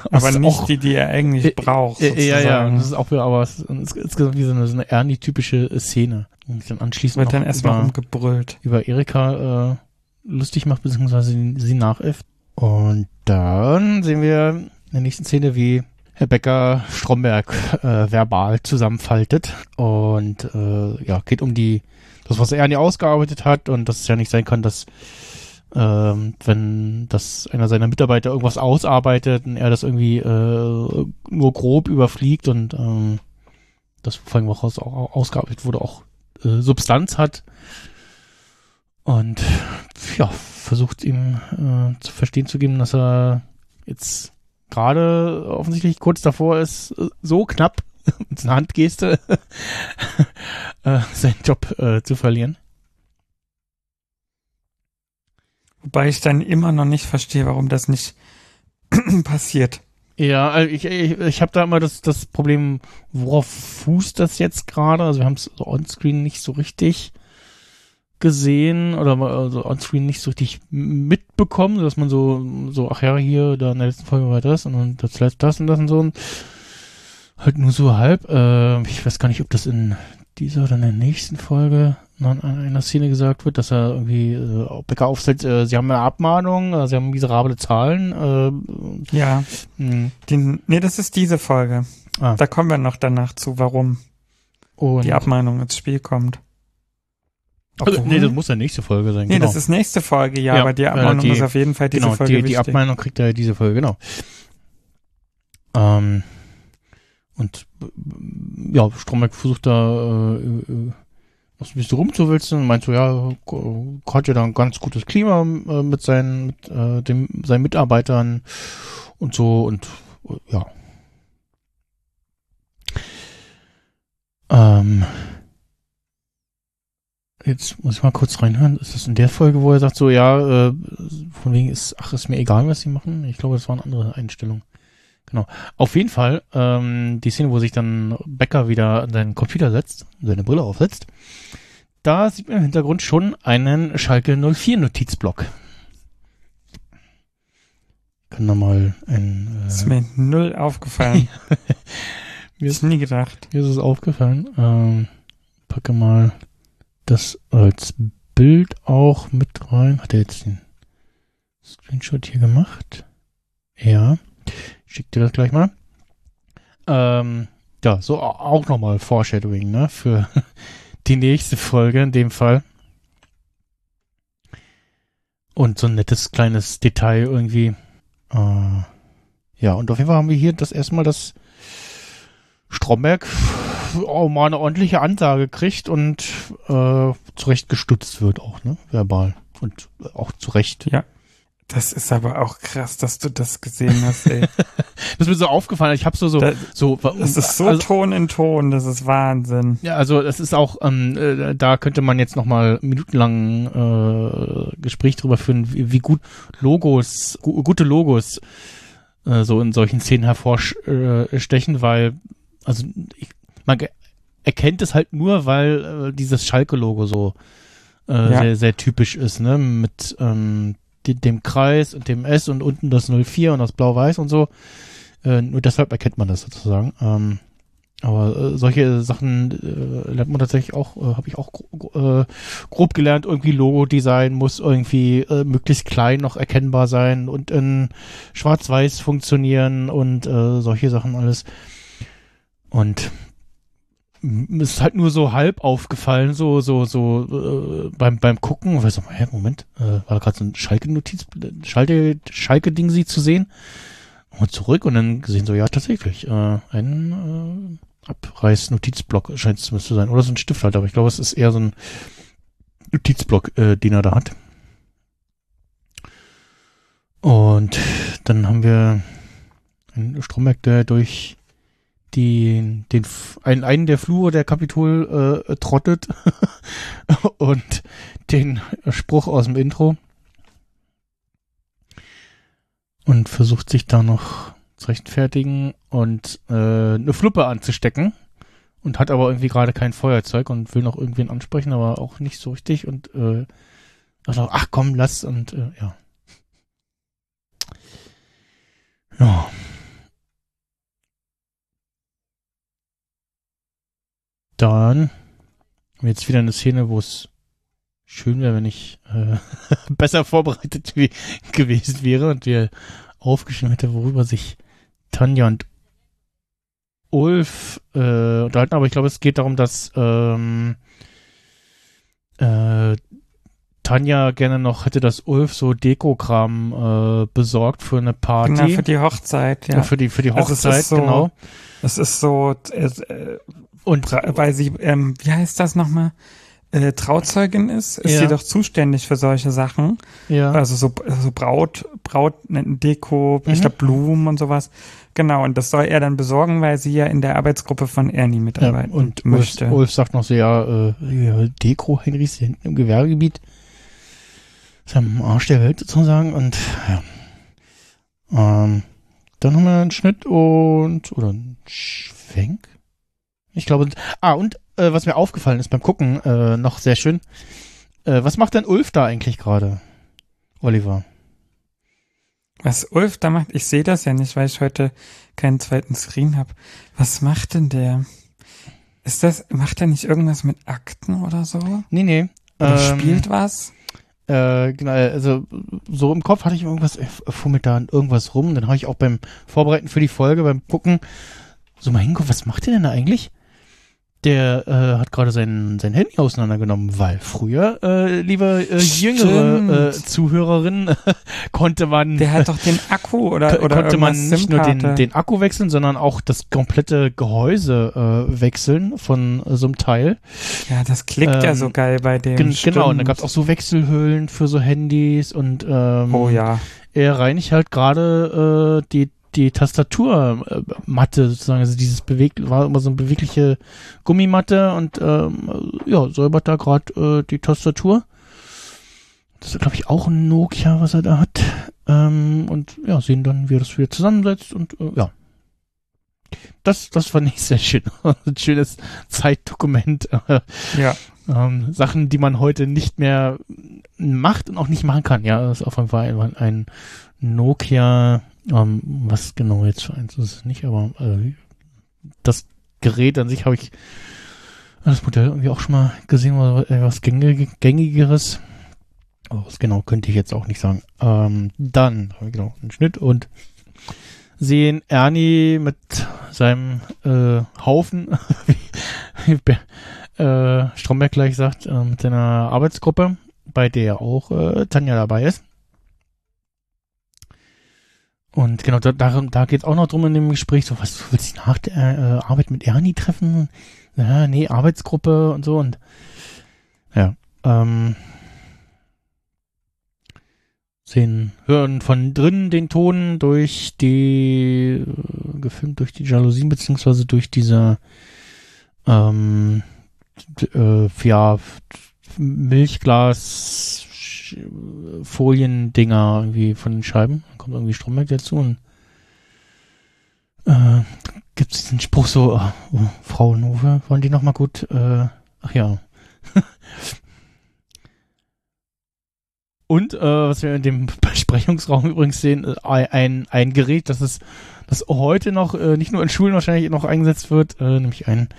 <laughs> aber Das nicht auch- die, die er eigentlich Äh, braucht. äh, Ja, ja, sozusagen. das ist auch wieder, aber es ist insgesamt wie so eine, so eine Ernie-typische Szene. Und dann anschließend Wird dann erstmal rumgebrüllt. über Erika äh, lustig macht, beziehungsweise sie, nachäfft. Und dann sehen wir in der nächsten Szene, wie Herr Becker Stromberg äh, verbal zusammenfaltet. Und äh, ja, geht um die, das, was er nie ausgearbeitet hat und dass es ja nicht sein kann, dass ähm, wenn das einer seiner Mitarbeiter irgendwas ausarbeitet und er das irgendwie äh, nur grob überfliegt und ähm, das vor allem auch aus, auch ausgearbeitet wurde, auch äh, Substanz hat. Und ja, versucht ihm äh, zu verstehen zu geben, dass er jetzt gerade offensichtlich kurz davor ist, so knapp <laughs> mit einer Handgeste <laughs> äh, seinen Job äh, zu verlieren. Wobei ich dann immer noch nicht verstehe, warum das nicht <clears throat> passiert. Ja, also ich, ich, ich habe da immer das, das Problem, worauf fußt das jetzt gerade? Also wir haben es so onscreen nicht so richtig gesehen oder also onscreen nicht so richtig mitbekommen, dass man so, so, ach ja, hier, da in der letzten Folge war das und dann das letzte das und das und so und halt nur so halb. Äh, ich weiß gar nicht, ob das in dieser oder in der nächsten Folge noch in einer Szene gesagt wird, dass er irgendwie äh, Becker aufsetzt, äh, sie haben eine Abmahnung, äh, sie haben miserable Zahlen. Äh, Ja, mh. die, nee, das ist diese Folge. Ah. Da kommen wir noch danach zu, warum Und die Abmahnung ins Spiel kommt. also, nee, das muss ja nächste Folge sein. Nee, genau. das ist nächste Folge, ja, Ja, aber die Abmahnung die- ist auf jeden Fall diese genau, Folge die, die wichtig. Abmahnung kriegt er diese Folge, genau. Ähm, und äh, ja, Stromberg versucht da äh, äh, noch ein bisschen rumzuwälzen und meint so, ja, hat ja da ein ganz gutes Klima äh, mit seinen, mit, äh, dem, seinen Mitarbeitern und so und äh, ja. Ähm, jetzt muss ich mal kurz reinhören. Ist das in der Folge, wo er sagt so, ja, äh, von wegen ist, ach, ist mir egal, was sie machen? Ich glaube, das waren andere Einstellungen. Genau. Auf jeden Fall, ähm, die Szene, wo sich dann Becker wieder an seinen Computer setzt, seine Brille aufsetzt, da sieht man im Hintergrund schon einen Schalke 04 Notizblock. Kann da mal ein, Ist äh, mir null aufgefallen. <laughs> mir ist, nie gedacht. mir ist es aufgefallen. Ähm, packe mal das als Bild auch mit rein. Hat er jetzt den Screenshot hier gemacht? Ja. Schick dir das gleich mal. Ähm, ja, so au- auch nochmal Foreshadowing, ne? Für <laughs> die nächste Folge in dem Fall. Und so ein nettes kleines Detail irgendwie. Äh, ja, und auf jeden Fall haben wir hier das erste Mal das Stromberg auch mal eine ordentliche Ansage kriegt und äh, zurecht gestutzt wird auch, ne? Verbal. Und auch zurecht. Ja. Das ist aber auch krass, dass du das gesehen hast, ey. <laughs> Das ist mir so aufgefallen. Ich habe so so Da- so. Das ist so also, Ton in Ton, das ist Wahnsinn. Ja, also das ist auch, ähm, äh, da könnte man jetzt noch-mal minutenlang äh, Gespräch drüber führen, wie, wie gut Logos, gu gute Logos äh, so in solchen Szenen hervorstechen, weil, also ich, man erkennt es halt nur, weil äh, dieses Schalke-Logo so äh, Ja. sehr, sehr typisch ist, ne? Mit ähm, de dem Kreis und dem S und unten das 04 und das Blau-Weiß und so. Äh, nur deshalb erkennt man das sozusagen. Ähm, aber äh, solche Sachen äh, lernt man tatsächlich auch, äh, habe ich auch gro äh, grob gelernt, irgendwie Logo-Design muss irgendwie äh, möglichst klein noch erkennbar sein und in Schwarz-Weiß funktionieren und äh, solche Sachen alles. Und ist halt nur so halb aufgefallen, so, so, so äh, beim, beim Gucken, ich mal, hä, Moment, äh, war da gerade so ein Schalke-Notiz, Schalke, Schalke-Ding sie zu sehen und zurück und dann gesehen so, ja, tatsächlich, äh, ein äh, Abreiß-Notizblock scheint es zumindest zu sein. Oder so ein Stift halt, aber ich glaube, es ist eher so ein Notizblock, äh, den er da hat. Und dann haben wir einen Stromberg, der durch den, F- einen, einen der Flure der Kapitol äh, trottet. <laughs> Und den Spruch aus dem Intro. Und versucht sich da noch zu rechtfertigen und äh, eine Fluppe anzustecken. Und hat aber irgendwie gerade kein Feuerzeug und will noch irgendwen ansprechen, aber auch nicht so richtig. Und äh, auch, ach komm, lass. Und äh, ja. Ja. Dann jetzt wieder eine Szene, wo es schön wäre, wenn ich äh, <laughs> besser vorbereitet gewesen wäre und wir aufgeschrieben hätte, worüber sich Tanja und Ulf äh, unterhalten. Aber ich glaube, es geht darum, dass ähm, äh, Tanja gerne noch hätte, dass Ulf so Dekokram äh, besorgt für eine Party. Genau, für die Hochzeit, ja. für die für die Also es Hochzeit, so- genau. Es ist so, äh, äh, Und weil sie, ähm, wie heißt das nochmal? Äh, Trauzeugin ist, ist Ja. sie doch zuständig für solche Sachen. ja, Also so, so Braut, Braut, Deko, ich Mhm. glaube Blumen und sowas. Genau, und das soll er dann besorgen, weil sie ja in der Arbeitsgruppe von Ernie ja mitarbeiten und Ulf, möchte. Ulf sagt noch so, ja, äh, ja, Deko, Henry ist hier hinten im Gewerbegebiet. Ist ja am Arsch der Welt sozusagen und ja. Ähm, dann haben wir einen Schnitt und oder einen Schwenk. Ich glaube, ah, und äh, was mir aufgefallen ist beim Gucken, äh, noch sehr schön. Äh, was macht denn Ulf da eigentlich gerade? Oliver. Was Ulf da macht, ich sehe das ja nicht, weil ich heute keinen zweiten Screen habe. Was macht denn der? Ist das, macht er nicht irgendwas mit Akten oder so? Nee, nee. Oder Ähm, spielt was? Äh, genau, also so im Kopf hatte ich irgendwas, fummelt da an irgendwas rum. Dann habe ich auch beim Vorbereiten für die Folge, beim Gucken, so mal hingucken, was macht der denn da eigentlich? Der äh, hat gerade sein, sein Handy auseinandergenommen, weil früher, äh, liebe äh, jüngere äh, Stimmt. Zuhörerinnen, <laughs> konnte man Der hat doch den Akku oder, oder konnte man nicht nur den, den Akku wechseln, sondern auch das komplette Gehäuse äh, wechseln von so einem Teil. Ja, das klickt ja Ähm, so geil bei dem. Gen genau, und da stimmt. gab es auch so Wechselhöhlen für so Handys und ähm, Oh ja. er reinigt halt gerade äh, die die Tastaturmatte sozusagen, also dieses bewegt war immer so eine bewegliche Gummimatte und ähm, ja, säubert da gerade äh, die Tastatur. Das ist, glaube ich, auch ein Nokia, was er da hat. Ähm, und ja, sehen dann, wie er das wieder zusammensetzt und äh, ja. Das, das fand ich sehr schön. <laughs> ein schönes Zeitdokument. Äh, Ja. <laughs> ähm, Sachen, die man heute nicht mehr macht und auch nicht machen kann. Ja, das ist auf jeden Fall ein, ein Nokia, ähm, was genau jetzt für eins ist es nicht, aber äh, das Gerät an sich habe ich das Modell irgendwie auch schon mal gesehen, oder etwas gängig, gängigeres. Aber was genau könnte ich jetzt auch nicht sagen. Ähm, dann haben wir genau einen Schnitt und sehen Ernie mit seinem äh, Haufen, <laughs> wie äh, Stromberg gleich sagt, äh, mit seiner Arbeitsgruppe, bei der auch äh, Tanja dabei ist. Und genau, da, darum, da geht es auch noch drum in dem Gespräch, so, was willst du nach der äh, Arbeit mit Ernie treffen? Ja, nee, Arbeitsgruppe und so und ja, ähm, sehen, hören von drinnen den Ton durch die, äh, gefilmt durch die Jalousien, beziehungsweise durch diese, ähm, äh, ja, Milchglas, Foliendinger irgendwie von den Scheiben. Dann kommt irgendwie Stromberg dazu und äh, gibt es diesen Spruch so, oh, oh, Frau wollen die noch mal gut, äh, ach ja. <laughs> Und äh, was wir in dem <laughs> Besprechungsraum übrigens sehen, äh, ein, ein Gerät, das ist, das heute noch äh, nicht nur in Schulen wahrscheinlich noch eingesetzt wird, äh, nämlich ein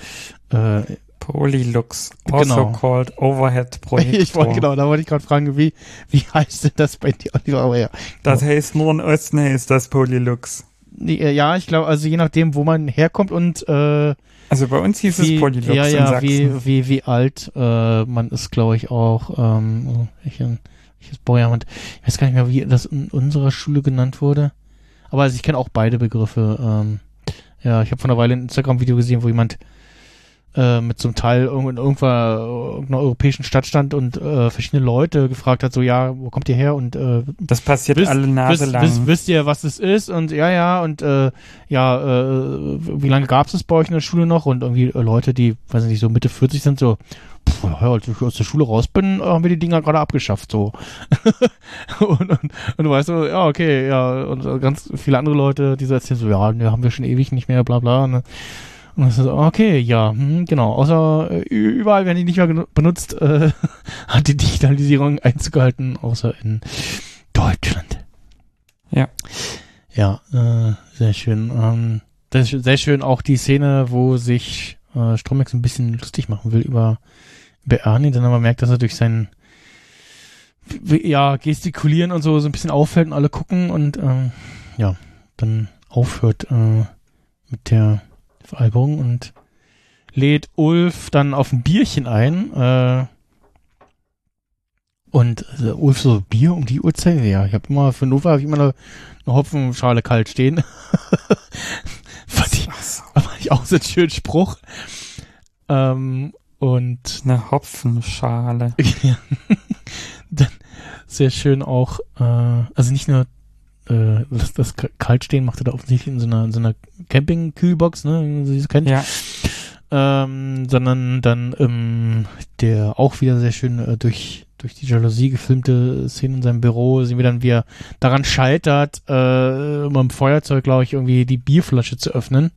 äh, Polylux, also Genau. called Overhead Projektor. <laughs> ich wollte genau, da wollte ich gerade fragen, wie wie heißt denn das bei dir? Oliver? <laughs> Ja, Das heißt nur in Osten heißt das Polylux. Äh, ja, ich glaube, also je nachdem, wo man herkommt und äh, Also bei uns hieß wie, es Polylux ja, in ja, Sachsen. wie, wie, wie alt äh, man ist, glaube ich, auch. Ähm, oh, ich, welches Baujahr ich weiß gar nicht mehr, wie das in unserer Schule genannt wurde. Aber also ich kenne auch beide Begriffe. Ähm, ja, ich habe vor einer Weile ein Instagram-Video gesehen, wo jemand äh, mit einem Teil irgendwo in irgendeiner, irgendeiner europäischen Stadt stand und äh, verschiedene Leute gefragt hat, so ja, wo kommt ihr her? Und äh, das passiert wisst, alle Nase wisst, lang. wisst, wisst ihr, was es ist? Und ja, ja, und äh, ja, äh, wie lange gab es das bei euch in der Schule noch? Und irgendwie äh, Leute, die, weiß ich nicht, so Mitte 40 sind, so, pff, ja, als ich aus der Schule raus bin, äh, haben wir die Dinger gerade abgeschafft, so. <laughs> und, und, und du weißt so, ja, okay, ja, und äh, ganz viele andere Leute, die so erzählen so, ja, ne, haben wir schon ewig nicht mehr, bla bla. Ne? Und das ist so, okay, ja, hm, genau. Außer äh, überall werden die nicht mehr benutzt, äh, <laughs> hat die Digitalisierung Einzug gehalten, außer in Deutschland. Ja. Ja, äh, sehr schön. Ähm, das ist sehr schön auch die Szene, wo sich äh, Stromberg so ein bisschen lustig machen will über, über Ernie, dann aber merkt, dass er durch sein ja, gestikulieren und so so ein bisschen auffällt und alle gucken und ähm, ja, dann aufhört äh, mit der Veralberung und lädt Ulf dann auf ein Bierchen ein. Äh, und äh, Ulf so, Bier um die Uhrzeit? Ja, ich habe immer, für Nova habe ich immer eine, eine Hopfenschale kalt stehen. <laughs> fand, ich, fand ich auch so einen schönen Spruch. Ähm, und Eine Hopfenschale. <laughs> ja. dann sehr schön auch, äh, also nicht nur äh, das, das Kaltstehen macht er da offensichtlich in so einer, in so einer Camping-Kühlbox, ne, wie man sie so kennt. Ja. Ähm, sondern dann ähm, der auch wieder sehr schön äh, durch durch die Jalousie gefilmte Szene in seinem Büro sehen wir dann, wie er daran scheitert, äh, mit dem Feuerzeug, glaube ich, irgendwie die Bierflasche zu öffnen.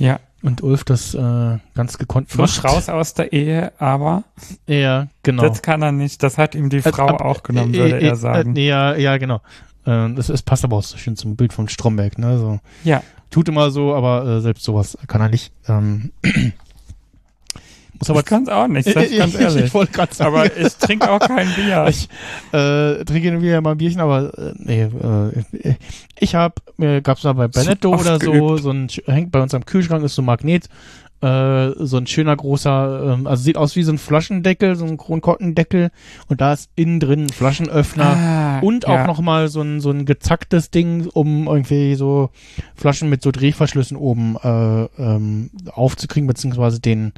Ja. Und Ulf das äh, ganz gekonnt Frisch macht. raus aus der Ehe, aber Ja, genau. das kann er nicht. Das hat ihm die Frau ab- auch genommen, äh, würde äh, er sagen. Äh, ja, ja, genau. Äh, das, es passt aber auch so schön zum Bild von Stromberg, ne? So, ja. tut immer so, aber äh, selbst sowas kann er nicht. Ähm, <clears throat> muss aber ich kann es auch nicht, sag ich ganz <laughs> ich, ehrlich. ich wollte gerade sagen, aber ich trinke auch kein Bier. <laughs> ich äh, trinke wieder mal ein Bierchen, aber äh, nee, äh, ich habe mir gab's da bei Benetto oder so, so ein hängt bei uns am Kühlschrank ist so ein Magnet, äh, so ein schöner großer, ähm, also sieht aus wie so ein Flaschendeckel, so ein Kronkorkendeckel und da ist innen drin ein Flaschenöffner. Ah, Und ja. auch noch mal so ein, so ein gezacktes Ding, um irgendwie so Flaschen mit so Drehverschlüssen oben äh, ähm, aufzukriegen, beziehungsweise den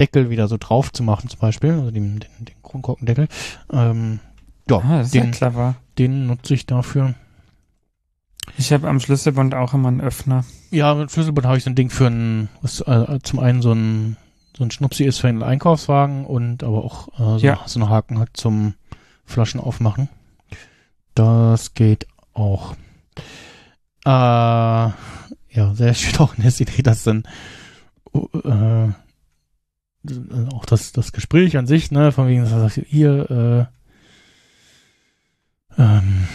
Deckel wieder so drauf zu machen, zum Beispiel, also den, den, den Kronkorkendeckel. Ähm, ja, Ah, ja den, clever. den nutze ich dafür. Ich habe am Schlüsselbund auch immer einen Öffner. Ja, mit Schlüsselbund habe ich so ein Ding für ein, was äh, zum einen so ein, so ein Schnupsi ist für einen Einkaufswagen und aber auch äh, so, Ja. so einen Haken hat zum Flaschen aufmachen. Das geht auch. Äh, ja, sehr schön auch in der Serie, dass dann äh, äh, auch das, das Gespräch an sich, ne, von wegen, dass er sagt, hier, äh, ähm,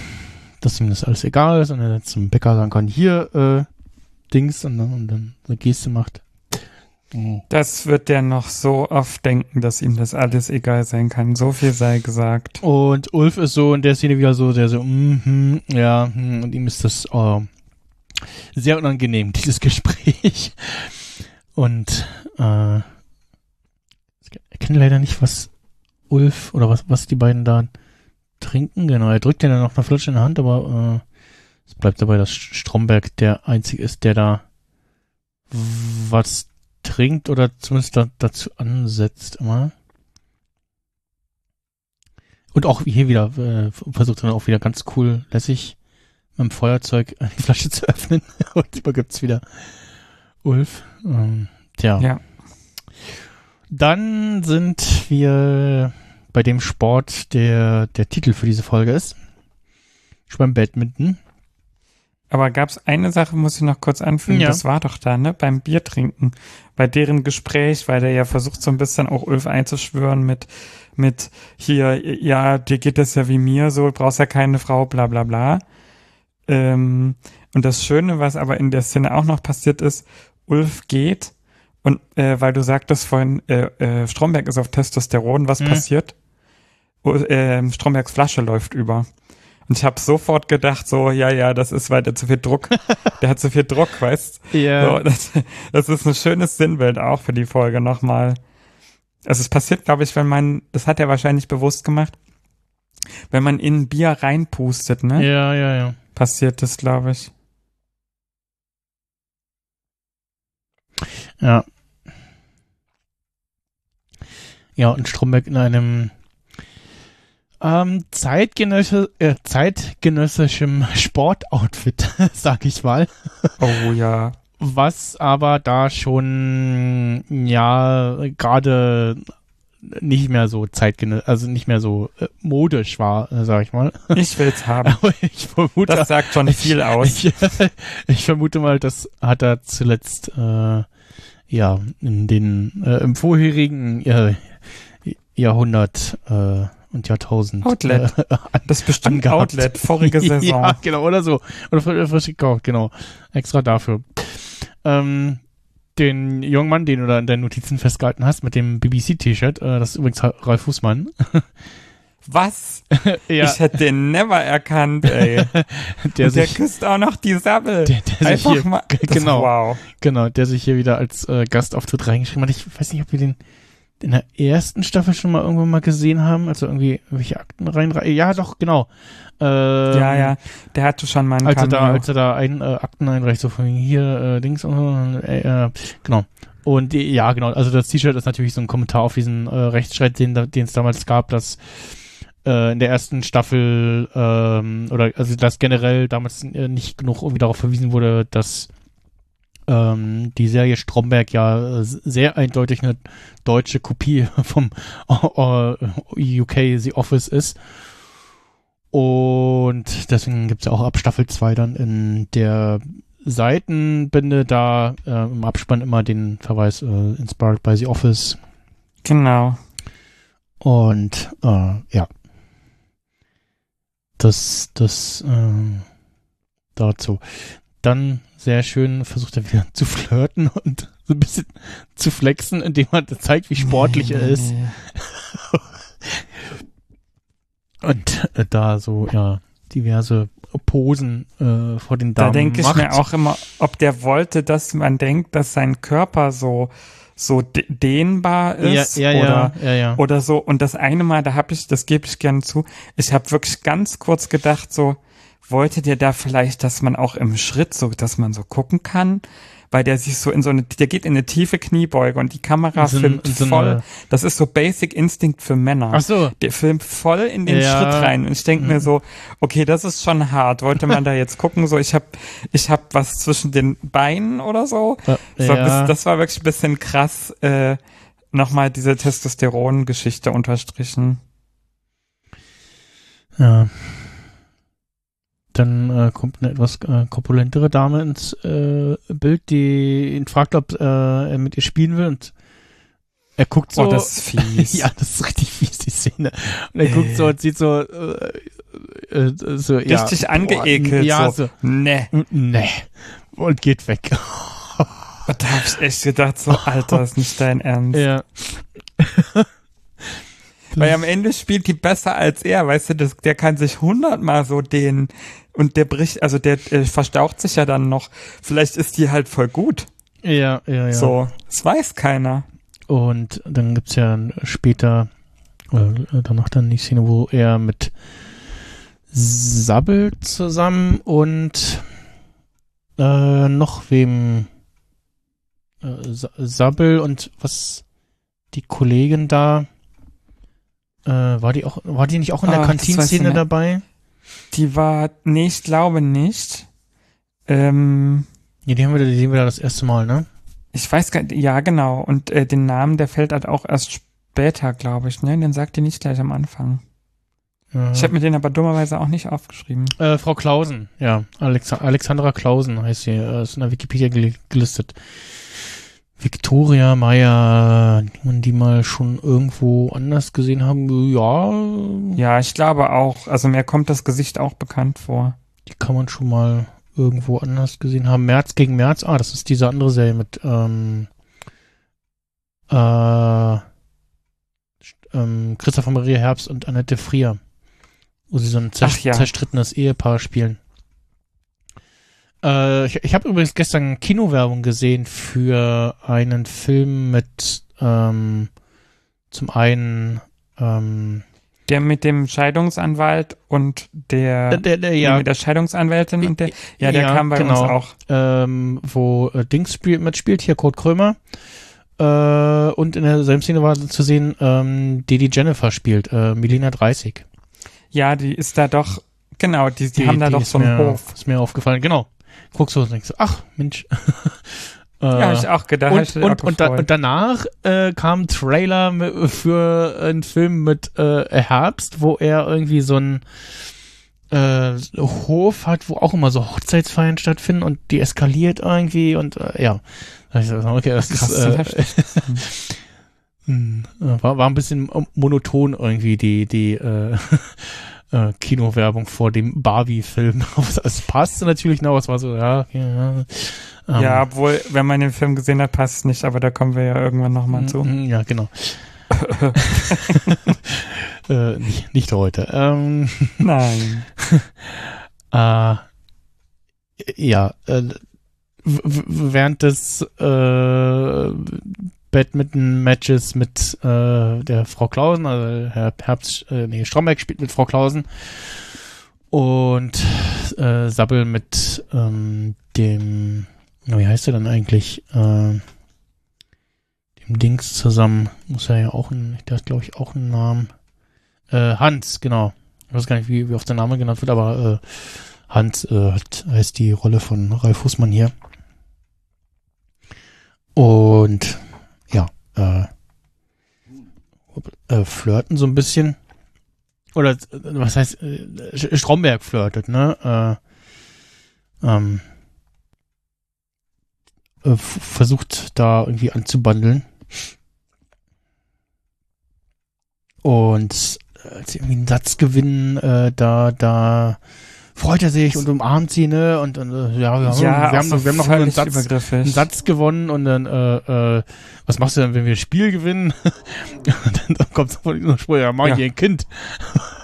dass ihm das alles egal ist und er zum Bäcker sagen kann, hier, äh, Dings und dann, und dann eine Geste macht. Mhm. Das wird der noch so oft denken, dass ihm das alles egal sein kann. So viel sei gesagt. Und Ulf ist so in der Szene wieder so, der so, mhm, ja, hm, und ihm ist das äh, sehr unangenehm, <laughs> dieses Gespräch. Und äh, ich kenne leider nicht, was Ulf oder was, was die beiden da trinken. Genau, er drückt ja dann noch eine Flasche in der Hand, aber äh, es bleibt dabei, dass Stromberg der Einzige ist, der da was trinkt oder zumindest da, dazu ansetzt immer. Und auch hier wieder äh, versucht dann auch wieder ganz cool, lässig mit dem Feuerzeug <laughs> die Flasche zu öffnen <laughs> und übergibt's wieder Ulf. Ähm, tja. Ja. Dann sind wir bei dem Sport, der der Titel für diese Folge ist. Ich beim Badminton. Aber gab's eine Sache, muss ich noch kurz anfügen, Ja. das war doch da, ne, beim Bier trinken, bei deren Gespräch, weil der ja versucht so ein bisschen auch Ulf einzuschwören mit, mit hier, ja, dir geht das ja wie mir, so, du brauchst ja keine Frau, bla bla bla. Ähm, und das Schöne, was aber in der Szene auch noch passiert ist, Ulf geht und äh, weil du sagtest vorhin, äh, äh, Stromberg ist auf Testosteron, was Mhm. passiert? Äh, Strombergs Flasche läuft über. Und ich habe sofort gedacht, so, ja, ja, das ist, weil der zu viel Druck, <laughs> der hat zu viel Druck, weißt Ja. so, das, das ist ein schönes Sinnbild auch für die Folge nochmal. Also es passiert, glaube ich, wenn man, das hat er wahrscheinlich bewusst gemacht, wenn man in Bier reinpustet, ne? ja, ja, ja. Passiert das, glaube ich. Ja. Ja, und Stromberg in einem ähm, zeitgenössi äh, zeitgenössischem Sportoutfit, <laughs> sag ich mal. Oh ja. Was aber da schon, ja, gerade nicht mehr so zeitgenössisch, also nicht mehr so äh, modisch war, äh, sag ich mal. Ich will's <laughs> haben. Aber ich vermute, Das sagt schon viel aus. ich, <laughs> ich vermute mal, das hat er zuletzt äh, ja in den äh, im vorherigen äh, Jahrhundert äh, und Jahrtausend Outlet. Äh, an, Das ist bestimmt angehabt. Outlet, vorige <laughs> Saison. ja, genau, oder so. Oder frisch, frisch gekauft, genau. Extra dafür. Ähm, den jungen Mann, den du da in deinen Notizen festgehalten hast, mit dem BBC-T-Shirt, äh, das ist übrigens Ralf Fußmann. <laughs> Was? <laughs> ja, Ich hätte den never erkannt, ey. der Und der sich, küsst auch noch die Sabbel. der, der sich Einfach hier, mal. Das, genau. Wow. Genau, der sich hier wieder als äh, Gastauftritt reingeschrieben hat. Ich weiß nicht, ob wir den in der ersten Staffel schon mal irgendwann mal gesehen haben, also irgendwie irgendwelche Akten rein. Ja, doch, genau. Ähm, ja, ja. Der hatte schon mal einen Als er da, als er da ein äh, Akten einreicht, so von hier äh, Dings und so, äh, äh, genau. Und die, ja, genau. Also das T-Shirt ist natürlich so ein Kommentar auf diesen äh, Rechtsstreit, den es damals gab, dass äh, in der ersten Staffel ähm, oder also dass generell damals äh, nicht genug irgendwie darauf verwiesen wurde, dass ähm, die Serie Stromberg ja äh, sehr eindeutig eine deutsche Kopie <laughs> vom äh, UK The Office ist. Und deswegen gibt's ja auch ab Staffel 2 dann in der Seitenbinde da äh, im Abspann immer den Verweis äh, Inspired by The Office. Genau. Und äh, ja. Das, das äh, dazu. Dann sehr schön versucht er wieder <laughs> zu flirten und so ein bisschen zu flexen, indem er zeigt, wie sportlich er ist. Und äh, da so, ja, diverse Posen äh, vor den Da Damen denke ich mir auch immer, ob der wollte, dass man denkt, dass sein Körper so so de- dehnbar ist ja, ja, oder ja, ja, ja. oder so. Und das eine Mal, da habe ich, das gebe ich gerne zu, ich habe wirklich ganz kurz gedacht, so wollte der da vielleicht, dass man auch im Schritt so, dass man so gucken kann, weil der sich so in so eine, der geht in eine tiefe Kniebeuge und die Kamera So filmt so voll. Das ist so Basic Instinct für Männer. Ach so. Der filmt voll in den Ja. Schritt rein und ich denke mir so, okay, das ist schon hart. Wollte man da jetzt gucken, so ich habe ich hab was zwischen den Beinen oder so. So ja. bis, das war wirklich ein bisschen krass, äh, nochmal diese Testosteron-Geschichte unterstrichen. Ja. Dann äh, kommt eine etwas äh, korpulentere Dame ins äh, Bild, die ihn fragt, ob äh, er mit ihr spielen will und er guckt so. oh, das ist fies. <laughs> ja, das ist richtig fies, die Szene. Und er guckt so und sieht so, äh, äh, so ja, Richtig boah, angeekelt. Ja, so. Nee. Nee. Und geht weg. <laughs> Da hab ich echt gedacht, so, Alter, ist nicht dein Ernst. ja. Weil am Ende spielt die besser als er, weißt du, das, der kann sich hundertmal so den und der bricht, also der äh, verstaucht sich ja dann noch. Vielleicht ist die halt voll gut. Ja, ja, ja. So, das weiß keiner. Und dann gibt's ja später, äh, danach dann die Szene, wo er mit Sabbel zusammen und äh, noch wem äh, Sa- Sabbel und was die Kollegin da äh, war die auch war die nicht auch in der ich Kantinszene dabei? Die war, nee, ich glaube nicht. Ähm, Ja, die haben wir die sehen wir da das erste Mal, ne? ich weiß gar nicht, ja, genau. Und äh, den Namen, der fällt halt auch erst später, glaube ich, ne? Den sagt ihr nicht gleich am Anfang. Ja. Ich habe mir den aber dummerweise auch nicht aufgeschrieben. Äh, Frau Klausen, ja. Alexa Alexandra Klausen heißt sie, äh, ist in der Wikipedia gel gelistet. Victoria Meyer, die man die mal schon irgendwo anders gesehen haben, ja, Ja, ich glaube auch. Also mir kommt das Gesicht auch bekannt vor. die kann man schon mal irgendwo anders gesehen haben. März gegen März, ah, das ist diese andere Serie mit ähm, äh, ähm, Christopher Maria Herbst und Annette Frier, wo sie so ein zer Ach ja. zerstrittenes Ehepaar spielen. Äh, ich ich habe übrigens gestern Kinowerbung gesehen für einen Film mit ähm, zum einen ähm, Der mit dem Scheidungsanwalt und der, der, der, ja, mit der Scheidungsanwältin und der, ja, der Ja, kam bei genau. uns auch. ähm, wo äh, Dings spiel, mitspielt, hier Kurt Krömer. Äh, und in derselben Szene war zu sehen, ähm, die die Jennifer spielt, äh, Melina 30. Ja, die ist da doch, genau, die, die, haben da doch ist so einen mir, Hof. Ist mir aufgefallen, genau. Guckst du und denkst, ach, Mensch. äh, <laughs> Ja, hab ich auch gedacht. und, und, auch und, da, und danach äh, kam ein Trailer für einen Film mit äh, Herbst, wo er irgendwie so ein äh, Hof hat, wo auch immer so Hochzeitsfeiern stattfinden und die eskaliert irgendwie und äh, ja. Okay, das Krass, ist, äh, <laughs> hm, äh, war, war ein bisschen monoton irgendwie die die äh, <laughs> äh, Kinowerbung vor dem Barbie-Film. <laughs> Es passte natürlich noch, es war so, ja, ja, ja. Ähm, ja, obwohl, wenn man den Film gesehen hat, passt es nicht, aber da kommen wir ja irgendwann nochmal zu. Mm, Ja, genau. <laughs> äh, nicht, nicht heute. Ähm, <laughs> Nein. äh, ja, äh, während des äh, Badminton-Matches mit äh, der Frau Klausen, also Herr Herbst, äh, nee, Stromberg spielt mit Frau Klausen und äh, Sabbel mit ähm, dem, wie heißt er dann eigentlich? Äh, dem Dings zusammen. Muss er ja auch ein, der hat glaube ich auch einen Namen. Äh, Hans, genau. Ich weiß gar nicht, wie, wie oft der Name genannt wird, aber äh, Hans äh, hat, heißt die Rolle von Ralf Fußmann hier. Und äh, äh, flirten so ein bisschen. Oder äh, was heißt, äh, Stromberg flirtet, ne? Äh, ähm, äh, versucht da irgendwie anzubandeln. Und äh, als sie irgendwie einen Satz gewinnen, äh, da, da freut er sich und umarmt sie, ne? Und, und äh, ja, wir haben, Ja, wir haben, noch- wir haben noch einen Satz, einen Satz gewonnen und dann, äh, äh, was machst du denn, wenn wir das Spiel gewinnen? <laughs> und dann, dann kommt sofort dieser Spruch, ja, mach ich Ja. ein Kind.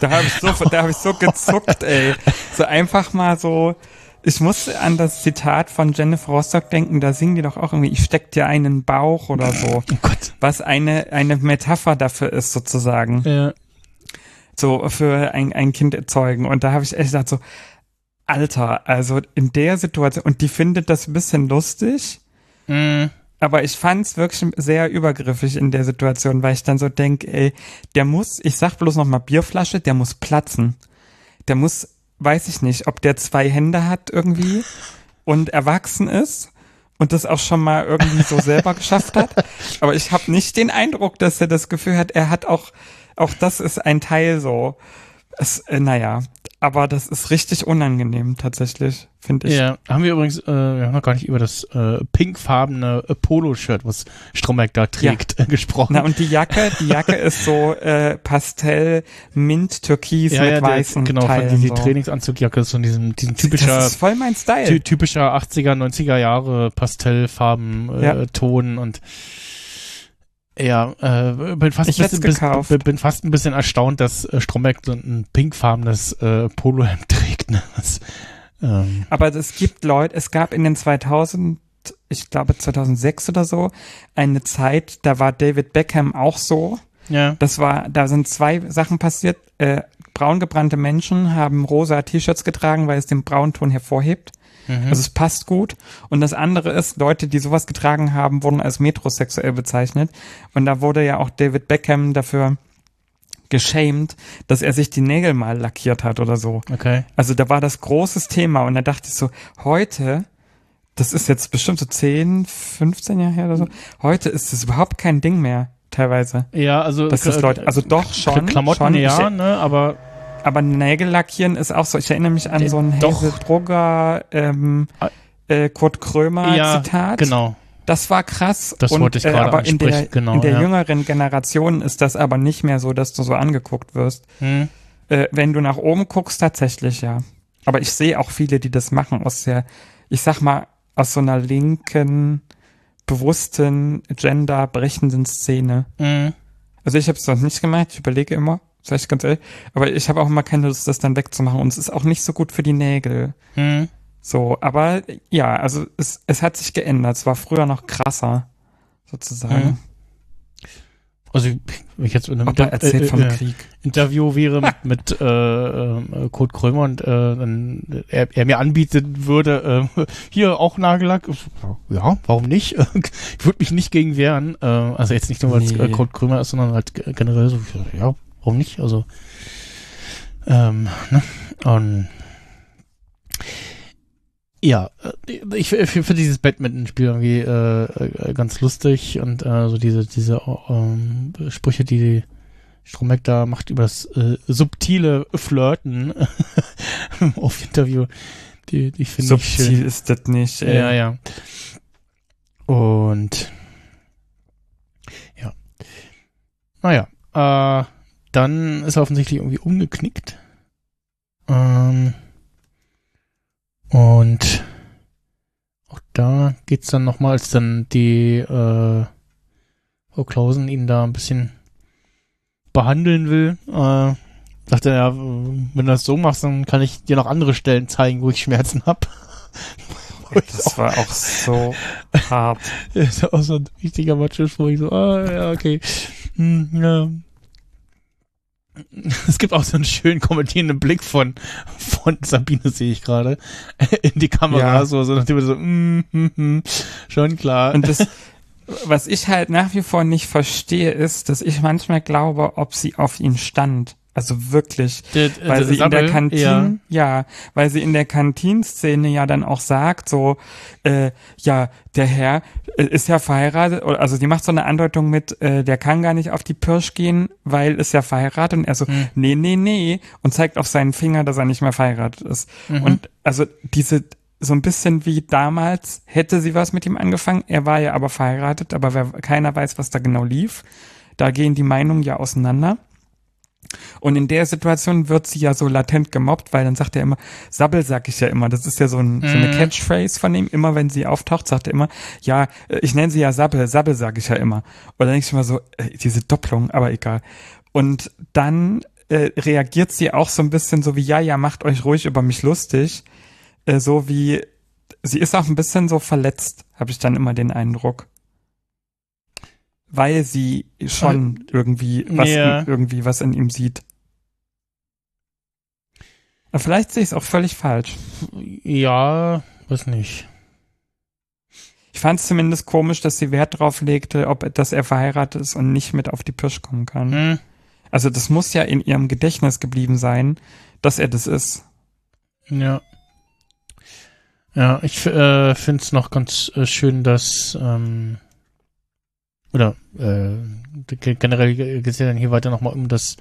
Da habe ich so, da habe ich so gezuckt, ey. So einfach mal so. Ich musste an das Zitat von Jennifer Rostock denken, da singen die doch auch irgendwie, ich steck dir einen Bauch oder so. Oh Gott. Was eine, eine Metapher dafür ist, sozusagen. Ja, So für ein, ein Kind erzeugen. Und da habe ich echt gedacht, so, Alter, also in der Situation, und die findet das ein bisschen lustig, Mhm. Aber ich fand's wirklich sehr übergriffig in der Situation, weil ich dann so denk, ey, der muss, ich sag bloß noch mal Bierflasche, der muss platzen. Der muss, weiß ich nicht, ob der zwei Hände hat irgendwie <laughs> und erwachsen ist und das auch schon mal irgendwie so selber geschafft hat. Aber ich habe nicht den Eindruck, dass er das Gefühl hat, er hat auch, auch das ist ein Teil so. Es, äh, naja, aber das ist richtig unangenehm tatsächlich, finde ich. Ja, haben wir übrigens, äh, wir haben noch gar nicht über das äh, pinkfarbene Polo-Shirt, was Stromberg da trägt, äh, gesprochen. Na und die Jacke, die Jacke <laughs> ist so äh, Pastell Mint Türkis ja, mit ja, der, weißen genau, Teilen. die, die so. Trainingsanzugjacke ist so in diesem, diesem typischer, Das ist voll mein Style. ty typischer 80er, 90er Jahre Pastellfarben, äh, Ja. Ton und ja, äh, bin fast Ich bisschen, bis, gekauft. bin, bin fast ein bisschen erstaunt, dass äh, Stromberg so ein pinkfarbenes äh, Polohemd <laughs> trägt. Ne? Das, ähm, Aber es gibt Leute, es gab in den 2000, ich glaube 2006 oder so, eine Zeit, da war David Beckham auch so. ja. Das war, da sind zwei Sachen passiert. Äh, braun gebrannte Menschen haben rosa T-Shirts getragen, weil es den Braunton hervorhebt. Mhm. Also es passt gut. Und das andere ist, Leute, die sowas getragen haben, wurden als metrosexuell bezeichnet. Und da wurde ja auch David Beckham dafür geschämt, dass er sich die Nägel mal lackiert hat oder so. Okay. Also da war das großes Thema und da dachte ich so, heute, das ist jetzt bestimmt so 10, 15 Jahre her oder so, heute ist es überhaupt kein Ding mehr, teilweise. Ja, also Das ist äh, Leute, also doch schon, Klamotten schon. ja, ne, aber aber Nägel lackieren ist auch so, ich erinnere mich an Äh, so ein doch. Hazel Brugger, ähm, äh, Kurt Krömer ja, Zitat. genau. Das war krass. Das und, wollte ich äh, gerade aber in der, genau, in der ja. jüngeren Generation ist das aber nicht mehr so, dass du so angeguckt wirst. Hm. Äh, wenn du nach oben guckst, tatsächlich ja. Aber ich sehe auch viele, die das machen aus der, ich sag mal, aus so einer linken, bewussten, genderbrechenden Szene. Hm. Also ich habe es noch nicht gemacht, ich überlege immer, sag ich ganz ehrlich, aber ich habe auch immer keine Lust, das dann wegzumachen und es ist auch nicht so gut für die Nägel. Hm. So, aber ja, also es, es hat sich geändert. Es war früher noch krasser, sozusagen. Mhm. Also wenn ich jetzt in einem Inter- erzählt äh, vom äh, Krieg. Interview wäre mit, <laughs> mit äh, äh, Kurt Krömer und äh, dann er, er mir anbieten würde, äh, hier auch Nagellack. Ja, warum nicht? <laughs> ich würde mich nicht gegen wehren. Äh, also jetzt nicht nur, weil es Nee. äh, Kurt Krömer ist, sondern halt ge- generell so, ja, warum nicht? Also ähm, ne? Und ja, äh, ich finde dieses Badminton-Spiel irgendwie äh, äh, ganz lustig und äh, so diese diese ähm, Sprüche, die Stromberg da macht über das äh, subtile Flirten <laughs> auf Interview, die, die finde ich schön. Subtil ist das nicht. Ey. Ja, ja. Und ja. Naja, äh, dann ist er offensichtlich irgendwie umgeknickt. Ähm, und auch da geht's dann nochmal, als dann die äh, Frau Klausen ihn da ein bisschen behandeln will, äh, sagt er, ja, wenn du das so machst, dann kann ich dir noch andere Stellen zeigen, wo ich Schmerzen hab. <laughs> Das war auch so hart. <laughs> Das ist auch so ein richtiger Macho, wo ich so, ah, ja, okay. Hm, ja. <laughs> Es gibt auch so einen schönen kommentierenden Blick von, von Sabine, sehe ich gerade, <laughs> in die Kamera, Ja. so, so nachdem so, mm, mm, mm, schon klar. Und das, <laughs> was ich halt nach wie vor nicht verstehe, ist, dass ich manchmal glaube, ob sie auf ihn stand. Also wirklich. Der- Weil der sie in der Kantine, ja. weil sie in der Kantinszene ja dann auch sagt, so, äh, ja, der Herr äh, ist ja verheiratet, also die macht so eine Andeutung mit, äh, der kann gar nicht auf die Pirsch gehen, weil ist ja verheiratet und er so, Hm. nee, nee, nee, und zeigt auf seinen Finger, dass er nicht mehr verheiratet ist. Mhm. Und also diese, so ein bisschen wie damals hätte sie was mit ihm angefangen, er war ja aber verheiratet, aber wer, keiner weiß, was da genau lief. Da gehen die Meinungen ja auseinander. Und in der Situation wird sie ja so latent gemobbt, weil dann sagt er immer, Sabbel sag ich ja immer. Das ist ja so, ein, so eine Mhm. Catchphrase von ihm. Immer wenn sie auftaucht, sagt er immer, ja, äh, ich nenne sie ja Sabbel, Sabbel sag ich ja immer. Und dann denke ich immer so, diese Doppelung, aber egal. Und dann äh, reagiert sie auch so ein bisschen so wie, ja, ja, macht euch ruhig über mich lustig. Äh, so wie, sie ist auch ein bisschen so verletzt, habe ich dann immer den Eindruck. Weil sie schon irgendwie was, in, irgendwie was in ihm sieht. Aber vielleicht sehe ich es auch völlig falsch. ja, weiß nicht. Ich Ich fand es zumindest komisch, dass sie Wert drauf legte, ob dass er verheiratet ist und nicht mit auf die Pirsch kommen kann. Hm. Also das muss ja in ihrem Gedächtnis geblieben sein, dass er das ist. Ja. Ja, ich äh, finde es noch ganz äh, schön, dass ähm, oder äh, ge- generell geht es ja dann hier weiter nochmal um das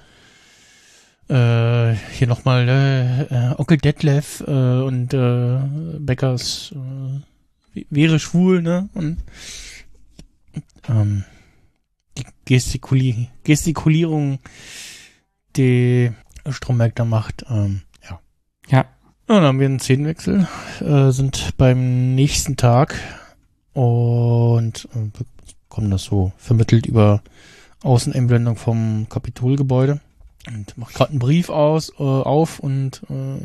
äh, hier nochmal äh, äh, Onkel Detlef äh, und äh, Beckers äh, wäre schwul, ne? Und ähm, die Gestikuli Gestikulierung, die Stromberg da macht, ähm, ja. Ja. Ja, dann haben wir einen Szenenwechsel, äh, sind beim nächsten Tag und äh, bekommen das so vermittelt über Außeneinblendung vom Kapitolgebäude und macht gerade einen Brief aus äh, auf und äh,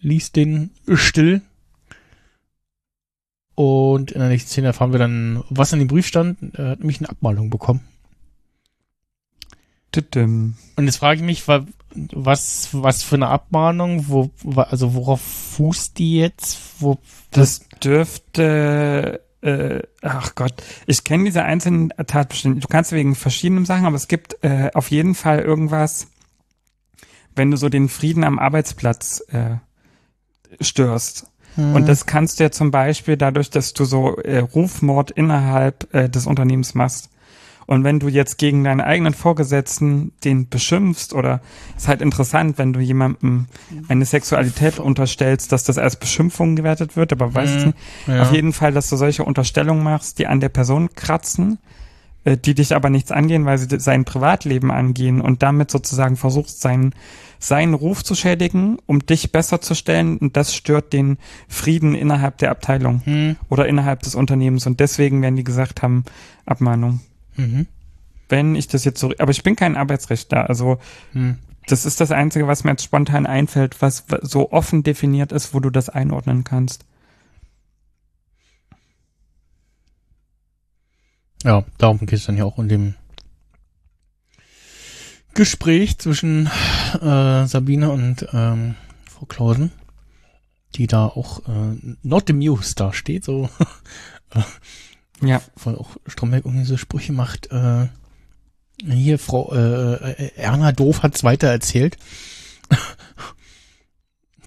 liest den still. Und in der nächsten Szene erfahren wir dann, was in dem Brief stand. Er hat nämlich eine Abmalung bekommen. Und jetzt frage ich mich, wa- was, was für eine Abmahnung, wo, also worauf fußt die jetzt? Wo, Das dürfte, äh, ach Gott, ich kenne diese einzelnen Tatbestände. Du kannst wegen verschiedenen Sachen, aber es gibt äh, auf jeden Fall irgendwas, wenn du so den Frieden am Arbeitsplatz äh, störst. Und das kannst du ja zum Beispiel dadurch, dass du so äh, Rufmord innerhalb äh, des Unternehmens machst. Und wenn du jetzt gegen deinen eigenen Vorgesetzten den beschimpfst oder ist halt interessant, wenn du jemandem eine Sexualität unterstellst, dass das als Beschimpfung gewertet wird, aber weiß ich Mhm. nicht. Ja. Auf jeden Fall, dass du solche Unterstellungen machst, die an der Person kratzen, äh, die dich aber nichts angehen, weil sie sein Privatleben angehen und damit sozusagen versuchst, seinen, seinen Ruf zu schädigen, um dich besser zu stellen und das stört den Frieden innerhalb der Abteilung Hm, oder innerhalb des Unternehmens und deswegen werden die gesagt haben, Abmahnung. Mhm, Wenn ich das jetzt so, aber ich bin kein Arbeitsrechtler, also hm. das ist das Einzige, was mir jetzt spontan einfällt, was so offen definiert ist, wo du das einordnen kannst. Ja, darum geht es dann ja auch in dem Gespräch zwischen äh, Sabine und ähm, Frau Klausen, die da auch äh, not amused da steht, so <laughs> Ja. weil auch Stromberg irgendwie so Sprüche macht. Äh, hier, Frau äh, äh, Erna Doof hat's weiter erzählt. <laughs>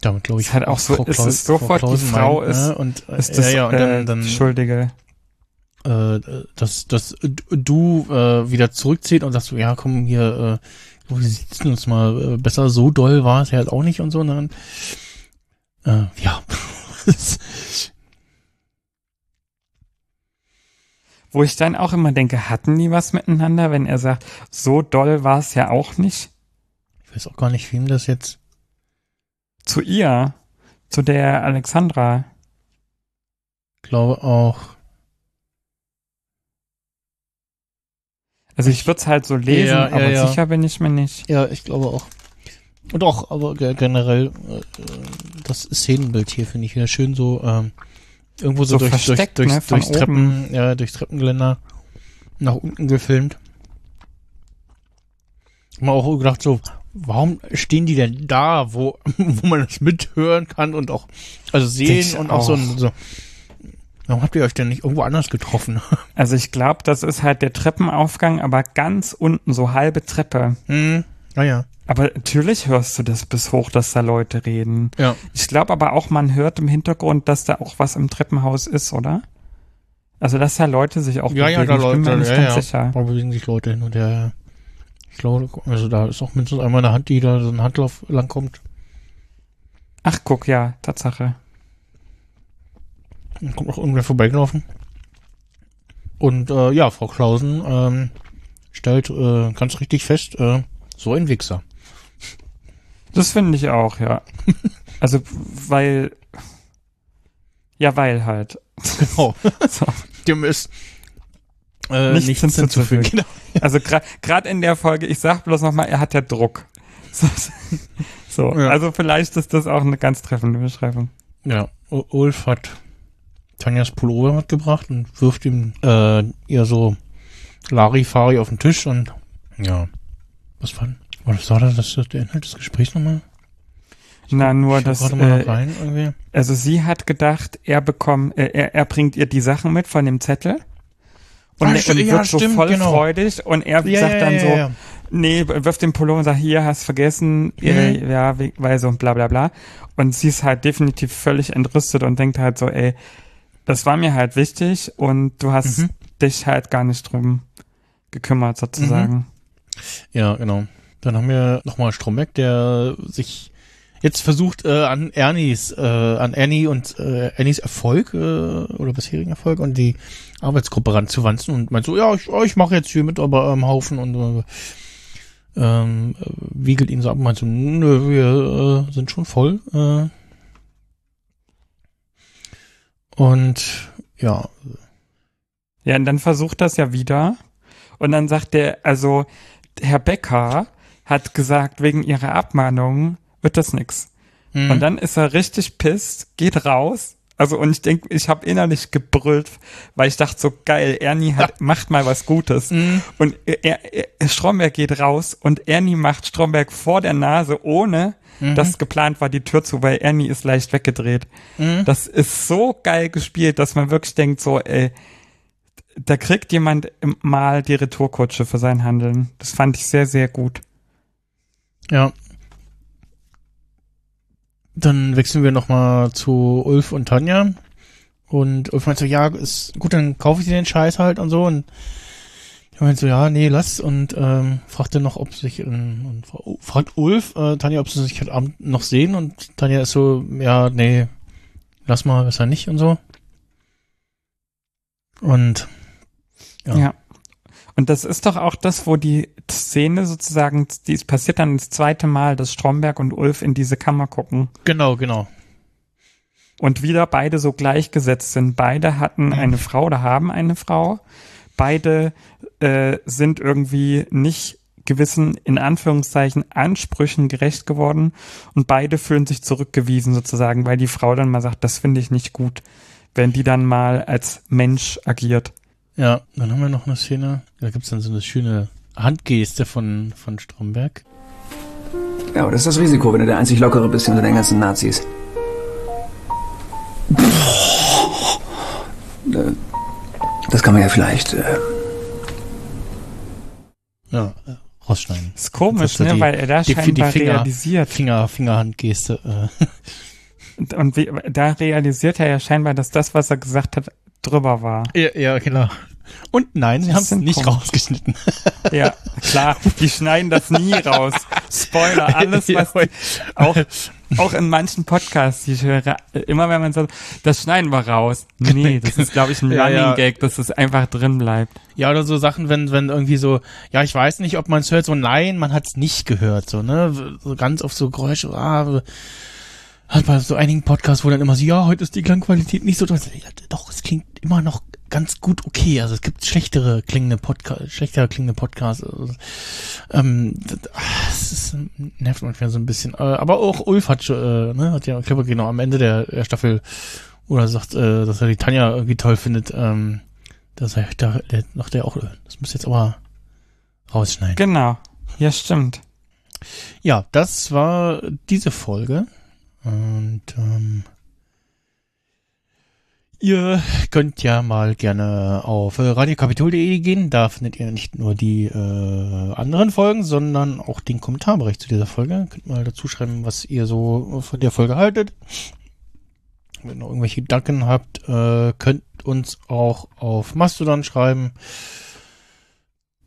Damit glaube ich. Ist halt auch so- es Klaus- ist sofort die Klausen Frau meint, ist- ne? und, äh, Ist das ja, ja, und dann, äh, dann die Schuldige? äh, dass, dass du äh, wieder zurückzieht und sagst ja, komm hier, äh, wir sitzen uns mal äh, besser, so doll war es ja halt auch nicht und so, ne? Äh, ja. <laughs> Wo ich dann auch immer denke, hatten die was miteinander, wenn er sagt, so doll war es ja auch nicht? ich weiß auch gar nicht, wem das jetzt. Zu ihr, zu der Alexandra. Glaube auch. Also ich würde es halt so lesen, Ja, ja, aber ja. sicher bin ich mir nicht. Ja, ich glaube auch. Und auch, aber ge- generell äh, das Szenenbild hier finde ich wieder schön so ähm, irgendwo so, So durch, durch, durch, ne, von durchs Treppen, ja, durchs Treppengeländer nach unten gefilmt. Mal auch gedacht so, warum stehen die denn da, wo <laughs> wo man das mithören kann und auch also Denk ich sehen und auch, so, auch. ein- so Warum habt ihr euch denn nicht irgendwo anders getroffen? <laughs> Also ich glaube, das ist halt der Treppenaufgang, aber ganz unten, so halbe Treppe. hm, naja. Aber natürlich hörst du das bis hoch, dass da Leute reden. Ja. Ich glaube aber auch, man hört im Hintergrund, dass da auch was im Treppenhaus ist, oder? Also, dass da Leute sich auch Ja, ja, bewegen. da ich bin mir Leute, nicht ja, ganz ja. sicher. Da bewegen sich Leute hin und her. Ich glaube, also da ist auch mindestens einmal eine Hand, die da so ein Handlauf langkommt. Ach, guck, ja, Tatsache. Dann kommt auch irgendwer vorbeigelaufen. Und äh, ja, Frau Klausen ähm, stellt äh, ganz richtig fest, äh, so ein Wichser. Das finde ich auch, ja. <laughs> Also, weil, ja, weil halt. Genau. <laughs> So. Dem ist äh, Nichts nichts, hinzuzufügen. hinzuzufügen. Genau. <laughs> Also gerade in der Folge, ich sag bloß nochmal, er hat ja Druck. So, so. Ja. also vielleicht ist das auch eine ganz treffende Beschreibung. Ja, U- Ulf hat Tanjas Pullover mitgebracht und wirft ihm äh, ihr so Larifari auf den Tisch und ja, was war denn? Was war das, das der Inhalt des Gesprächs nochmal? Na, nur Ich das, äh, rein also sie hat gedacht, er bekommt, äh, er, er bringt ihr die Sachen mit von dem Zettel. Und, sti- und ja, wird so stimmt, voll genau. freudig und er Ja, sagt ja, dann ja, so, ja, ja. nee, wirft den Pullover und sagt, hier, hast vergessen, äh, Mhm. ja, we- weil so und bla bla bla. Und sie ist halt definitiv völlig entrüstet und denkt halt so, ey, das war mir halt wichtig und du hast Mhm. dich halt gar nicht drum gekümmert sozusagen. Ja, genau. Dann haben wir nochmal Stromberg, der sich jetzt versucht äh, an Ernies, äh, an Ernie und äh, Ernies Erfolg äh, oder bisherigen Erfolg und die Arbeitsgruppe ranzuwanzen und meint so, ja, ich, ich mache jetzt hier mit aber am Haufen und äh, ähm, äh, wiegelt ihn so ab und meint so, nö, wir äh, sind schon voll. Äh, und ja, Ja, und dann versucht das ja wieder. Und dann sagt der, also Herr Becker hat gesagt, wegen ihrer Abmahnung wird das nix. mhm. Und dann ist er richtig pisst, geht raus. Also und ich denke, ich habe innerlich gebrüllt, weil ich dachte so geil, Ernie hat macht mal was Gutes. Mhm. Und er, er, Stromberg geht raus und Ernie macht Stromberg vor der Nase, ohne Mhm. dass geplant war, die Tür zu, weil Ernie ist leicht weggedreht. Mhm. Das ist so geil gespielt, dass man wirklich denkt so, ey, da kriegt jemand mal die Retourkutsche für sein Handeln. Das fand ich sehr, sehr gut. Ja. Dann wechseln wir nochmal zu Ulf und Tanja. Und Ulf meint so, ja, ist gut, dann kaufe ich dir den Scheiß halt und so. Und ich meint so, ja, nee, lass. Und ähm, fragt dann noch, ob sich, ähm, und fra- fragt Ulf, äh, Tanja, ob sie sich heute Abend noch sehen. Und Tanja ist so, ja, nee, lass mal, besser nicht und so. Und Ja. Ja. Und das ist doch auch das, wo die Szene sozusagen, die es passiert dann das zweite Mal, dass Stromberg und Ulf in diese Kammer gucken genau, genau. und wieder beide so gleichgesetzt sind. Beide hatten eine Frau oder haben eine Frau. Beide äh, sind irgendwie nicht gewissen, in Anführungszeichen, Ansprüchen gerecht geworden und beide fühlen sich zurückgewiesen sozusagen, weil die Frau dann mal sagt, das finde ich nicht gut, wenn die dann mal als Mensch agiert. Ja, dann haben wir noch eine Szene, da gibt's dann so eine schöne Handgeste von, von Stromberg. Ja, aber das ist das Risiko, wenn du der einzig Lockere bist unter den ganzen Nazis. Das kann man ja vielleicht. Äh, Ja, äh, rausschneiden. Ist komisch, Das ist ne? die- weil er da die- die scheinbar Finger- realisiert. Finger, Fingerhandgeste. Äh. Und, und wie, da realisiert er ja scheinbar, dass das, was er gesagt hat, drüber war. Ja, ja, genau. Und nein, sie haben es nicht komisch. rausgeschnitten. <laughs> Ja, klar, die schneiden das nie raus. Spoiler, <laughs> alles, was auch, auch in manchen Podcasts, die ich höre, immer wenn man sagt, das schneiden wir raus. Nee, das ist, glaube ich, ein <laughs> Ja, Running ja. Gag, dass es einfach drin bleibt. Ja, oder so Sachen, wenn, wenn irgendwie so, ja, ich weiß nicht, ob man es hört, so nein, man hat es nicht gehört, so, ne? So ganz auf so Geräusche, ah, hat bei so einigen Podcasts, wo dann immer so, ja, heute ist die Klangqualität nicht so toll. Ja, doch, es klingt immer noch ganz gut okay. Also es gibt schlechtere klingende Podcast, schlechter klingende Podcasts. Also, ähm, das, ah, das ist, nervt manchmal so ein bisschen. Äh, aber auch Ulf hat schon, äh, ne, hat ja, ich glaube, genau am Ende der, der Staffel oder sagt, äh, dass er die Tanja irgendwie toll findet, ähm, dass er da, der, noch der auch, das muss jetzt aber rausschneiden. Genau. Ja, stimmt. Ja, das war diese Folge. Und ähm, ihr könnt ja mal gerne auf äh, radiokapitol.de gehen. Da findet ihr nicht nur die äh, anderen Folgen, sondern auch den Kommentarbereich zu dieser Folge. Könnt mal dazu schreiben, was ihr so von der Folge haltet. Wenn ihr noch irgendwelche Gedanken habt, äh, könnt uns auch auf Mastodon schreiben.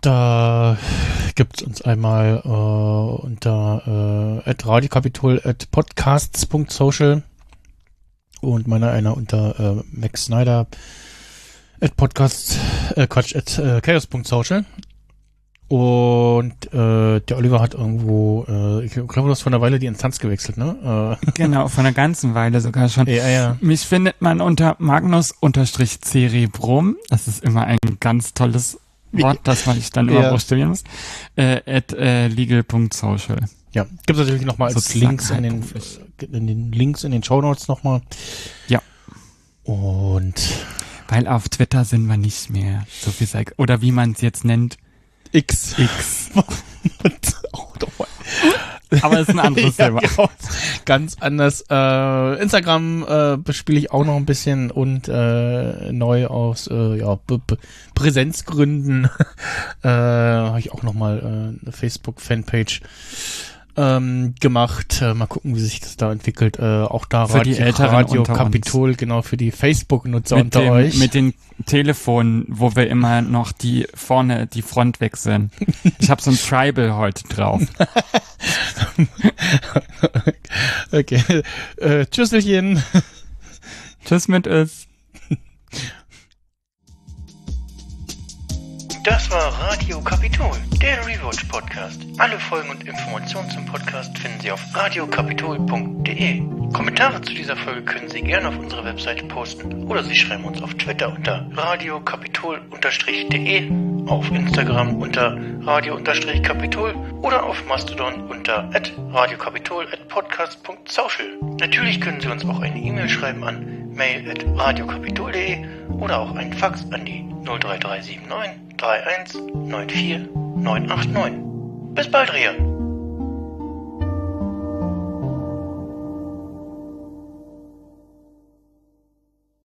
Da gibt's uns einmal äh, unter äh, at radiokapitol at podcasts.social und meiner einer unter äh, Max Snyder at podcasts, äh, Quatsch, at äh, chaos.social. Und äh, der Oliver hat irgendwo, äh, ich glaube, du hast vor einer Weile die Instanz gewechselt, ne? Genau, von einer ganzen Weile sogar schon. Äh, ja, ja. Mich findet man unter Magnus-Cerebrum. Das ist immer ein ganz tolles Wort, das man ich dann immer Ja. buchstabieren muss. Äh, at äh, legal.social. Ja, gibt's natürlich nochmal als Sozusagen Links in den, in den Links in den Shownotes nochmal. Ja. Und Weil auf Twitter sind wir nicht mehr so viel Sex. Oder wie man es jetzt nennt, X. X. <laughs> oh, Aber ist ein <laughs> anderes ja, Thema. genau. Ganz anders. Äh, Instagram äh, bespiele ich auch noch ein bisschen und äh, neu aus äh, ja, B B Präsenzgründen <laughs> äh, habe ich auch noch mal äh, eine Facebook-Fanpage ähm, gemacht. Äh, mal gucken, wie sich das da entwickelt. Äh, auch da Für die Älteren Radio uns. Kapitol, genau, für die Facebook-Nutzer Mit, unter dem, euch. mit den Telefonen, wo wir immer noch die vorne, die Front wechseln. Ich habe so ein Tribal heute drauf. <laughs> okay. Äh, Tschüsselchen. Tschüss mit es. Das war Radio Kapitol, der Rewatch Podcast. Alle Folgen und Informationen zum Podcast finden Sie auf radiokapitol.de. Kommentare zu dieser Folge können Sie gerne auf unserer Webseite posten oder Sie schreiben uns auf Twitter unter radiokapitol-de, auf Instagram unter radio-kapitol oder auf Mastodon unter radiokapitol@podcast.social. Natürlich können Sie uns auch eine E-Mail schreiben an mail@radiokapitol.de oder auch einen Fax an die 03379 31 94 989. Bis bald, Rian.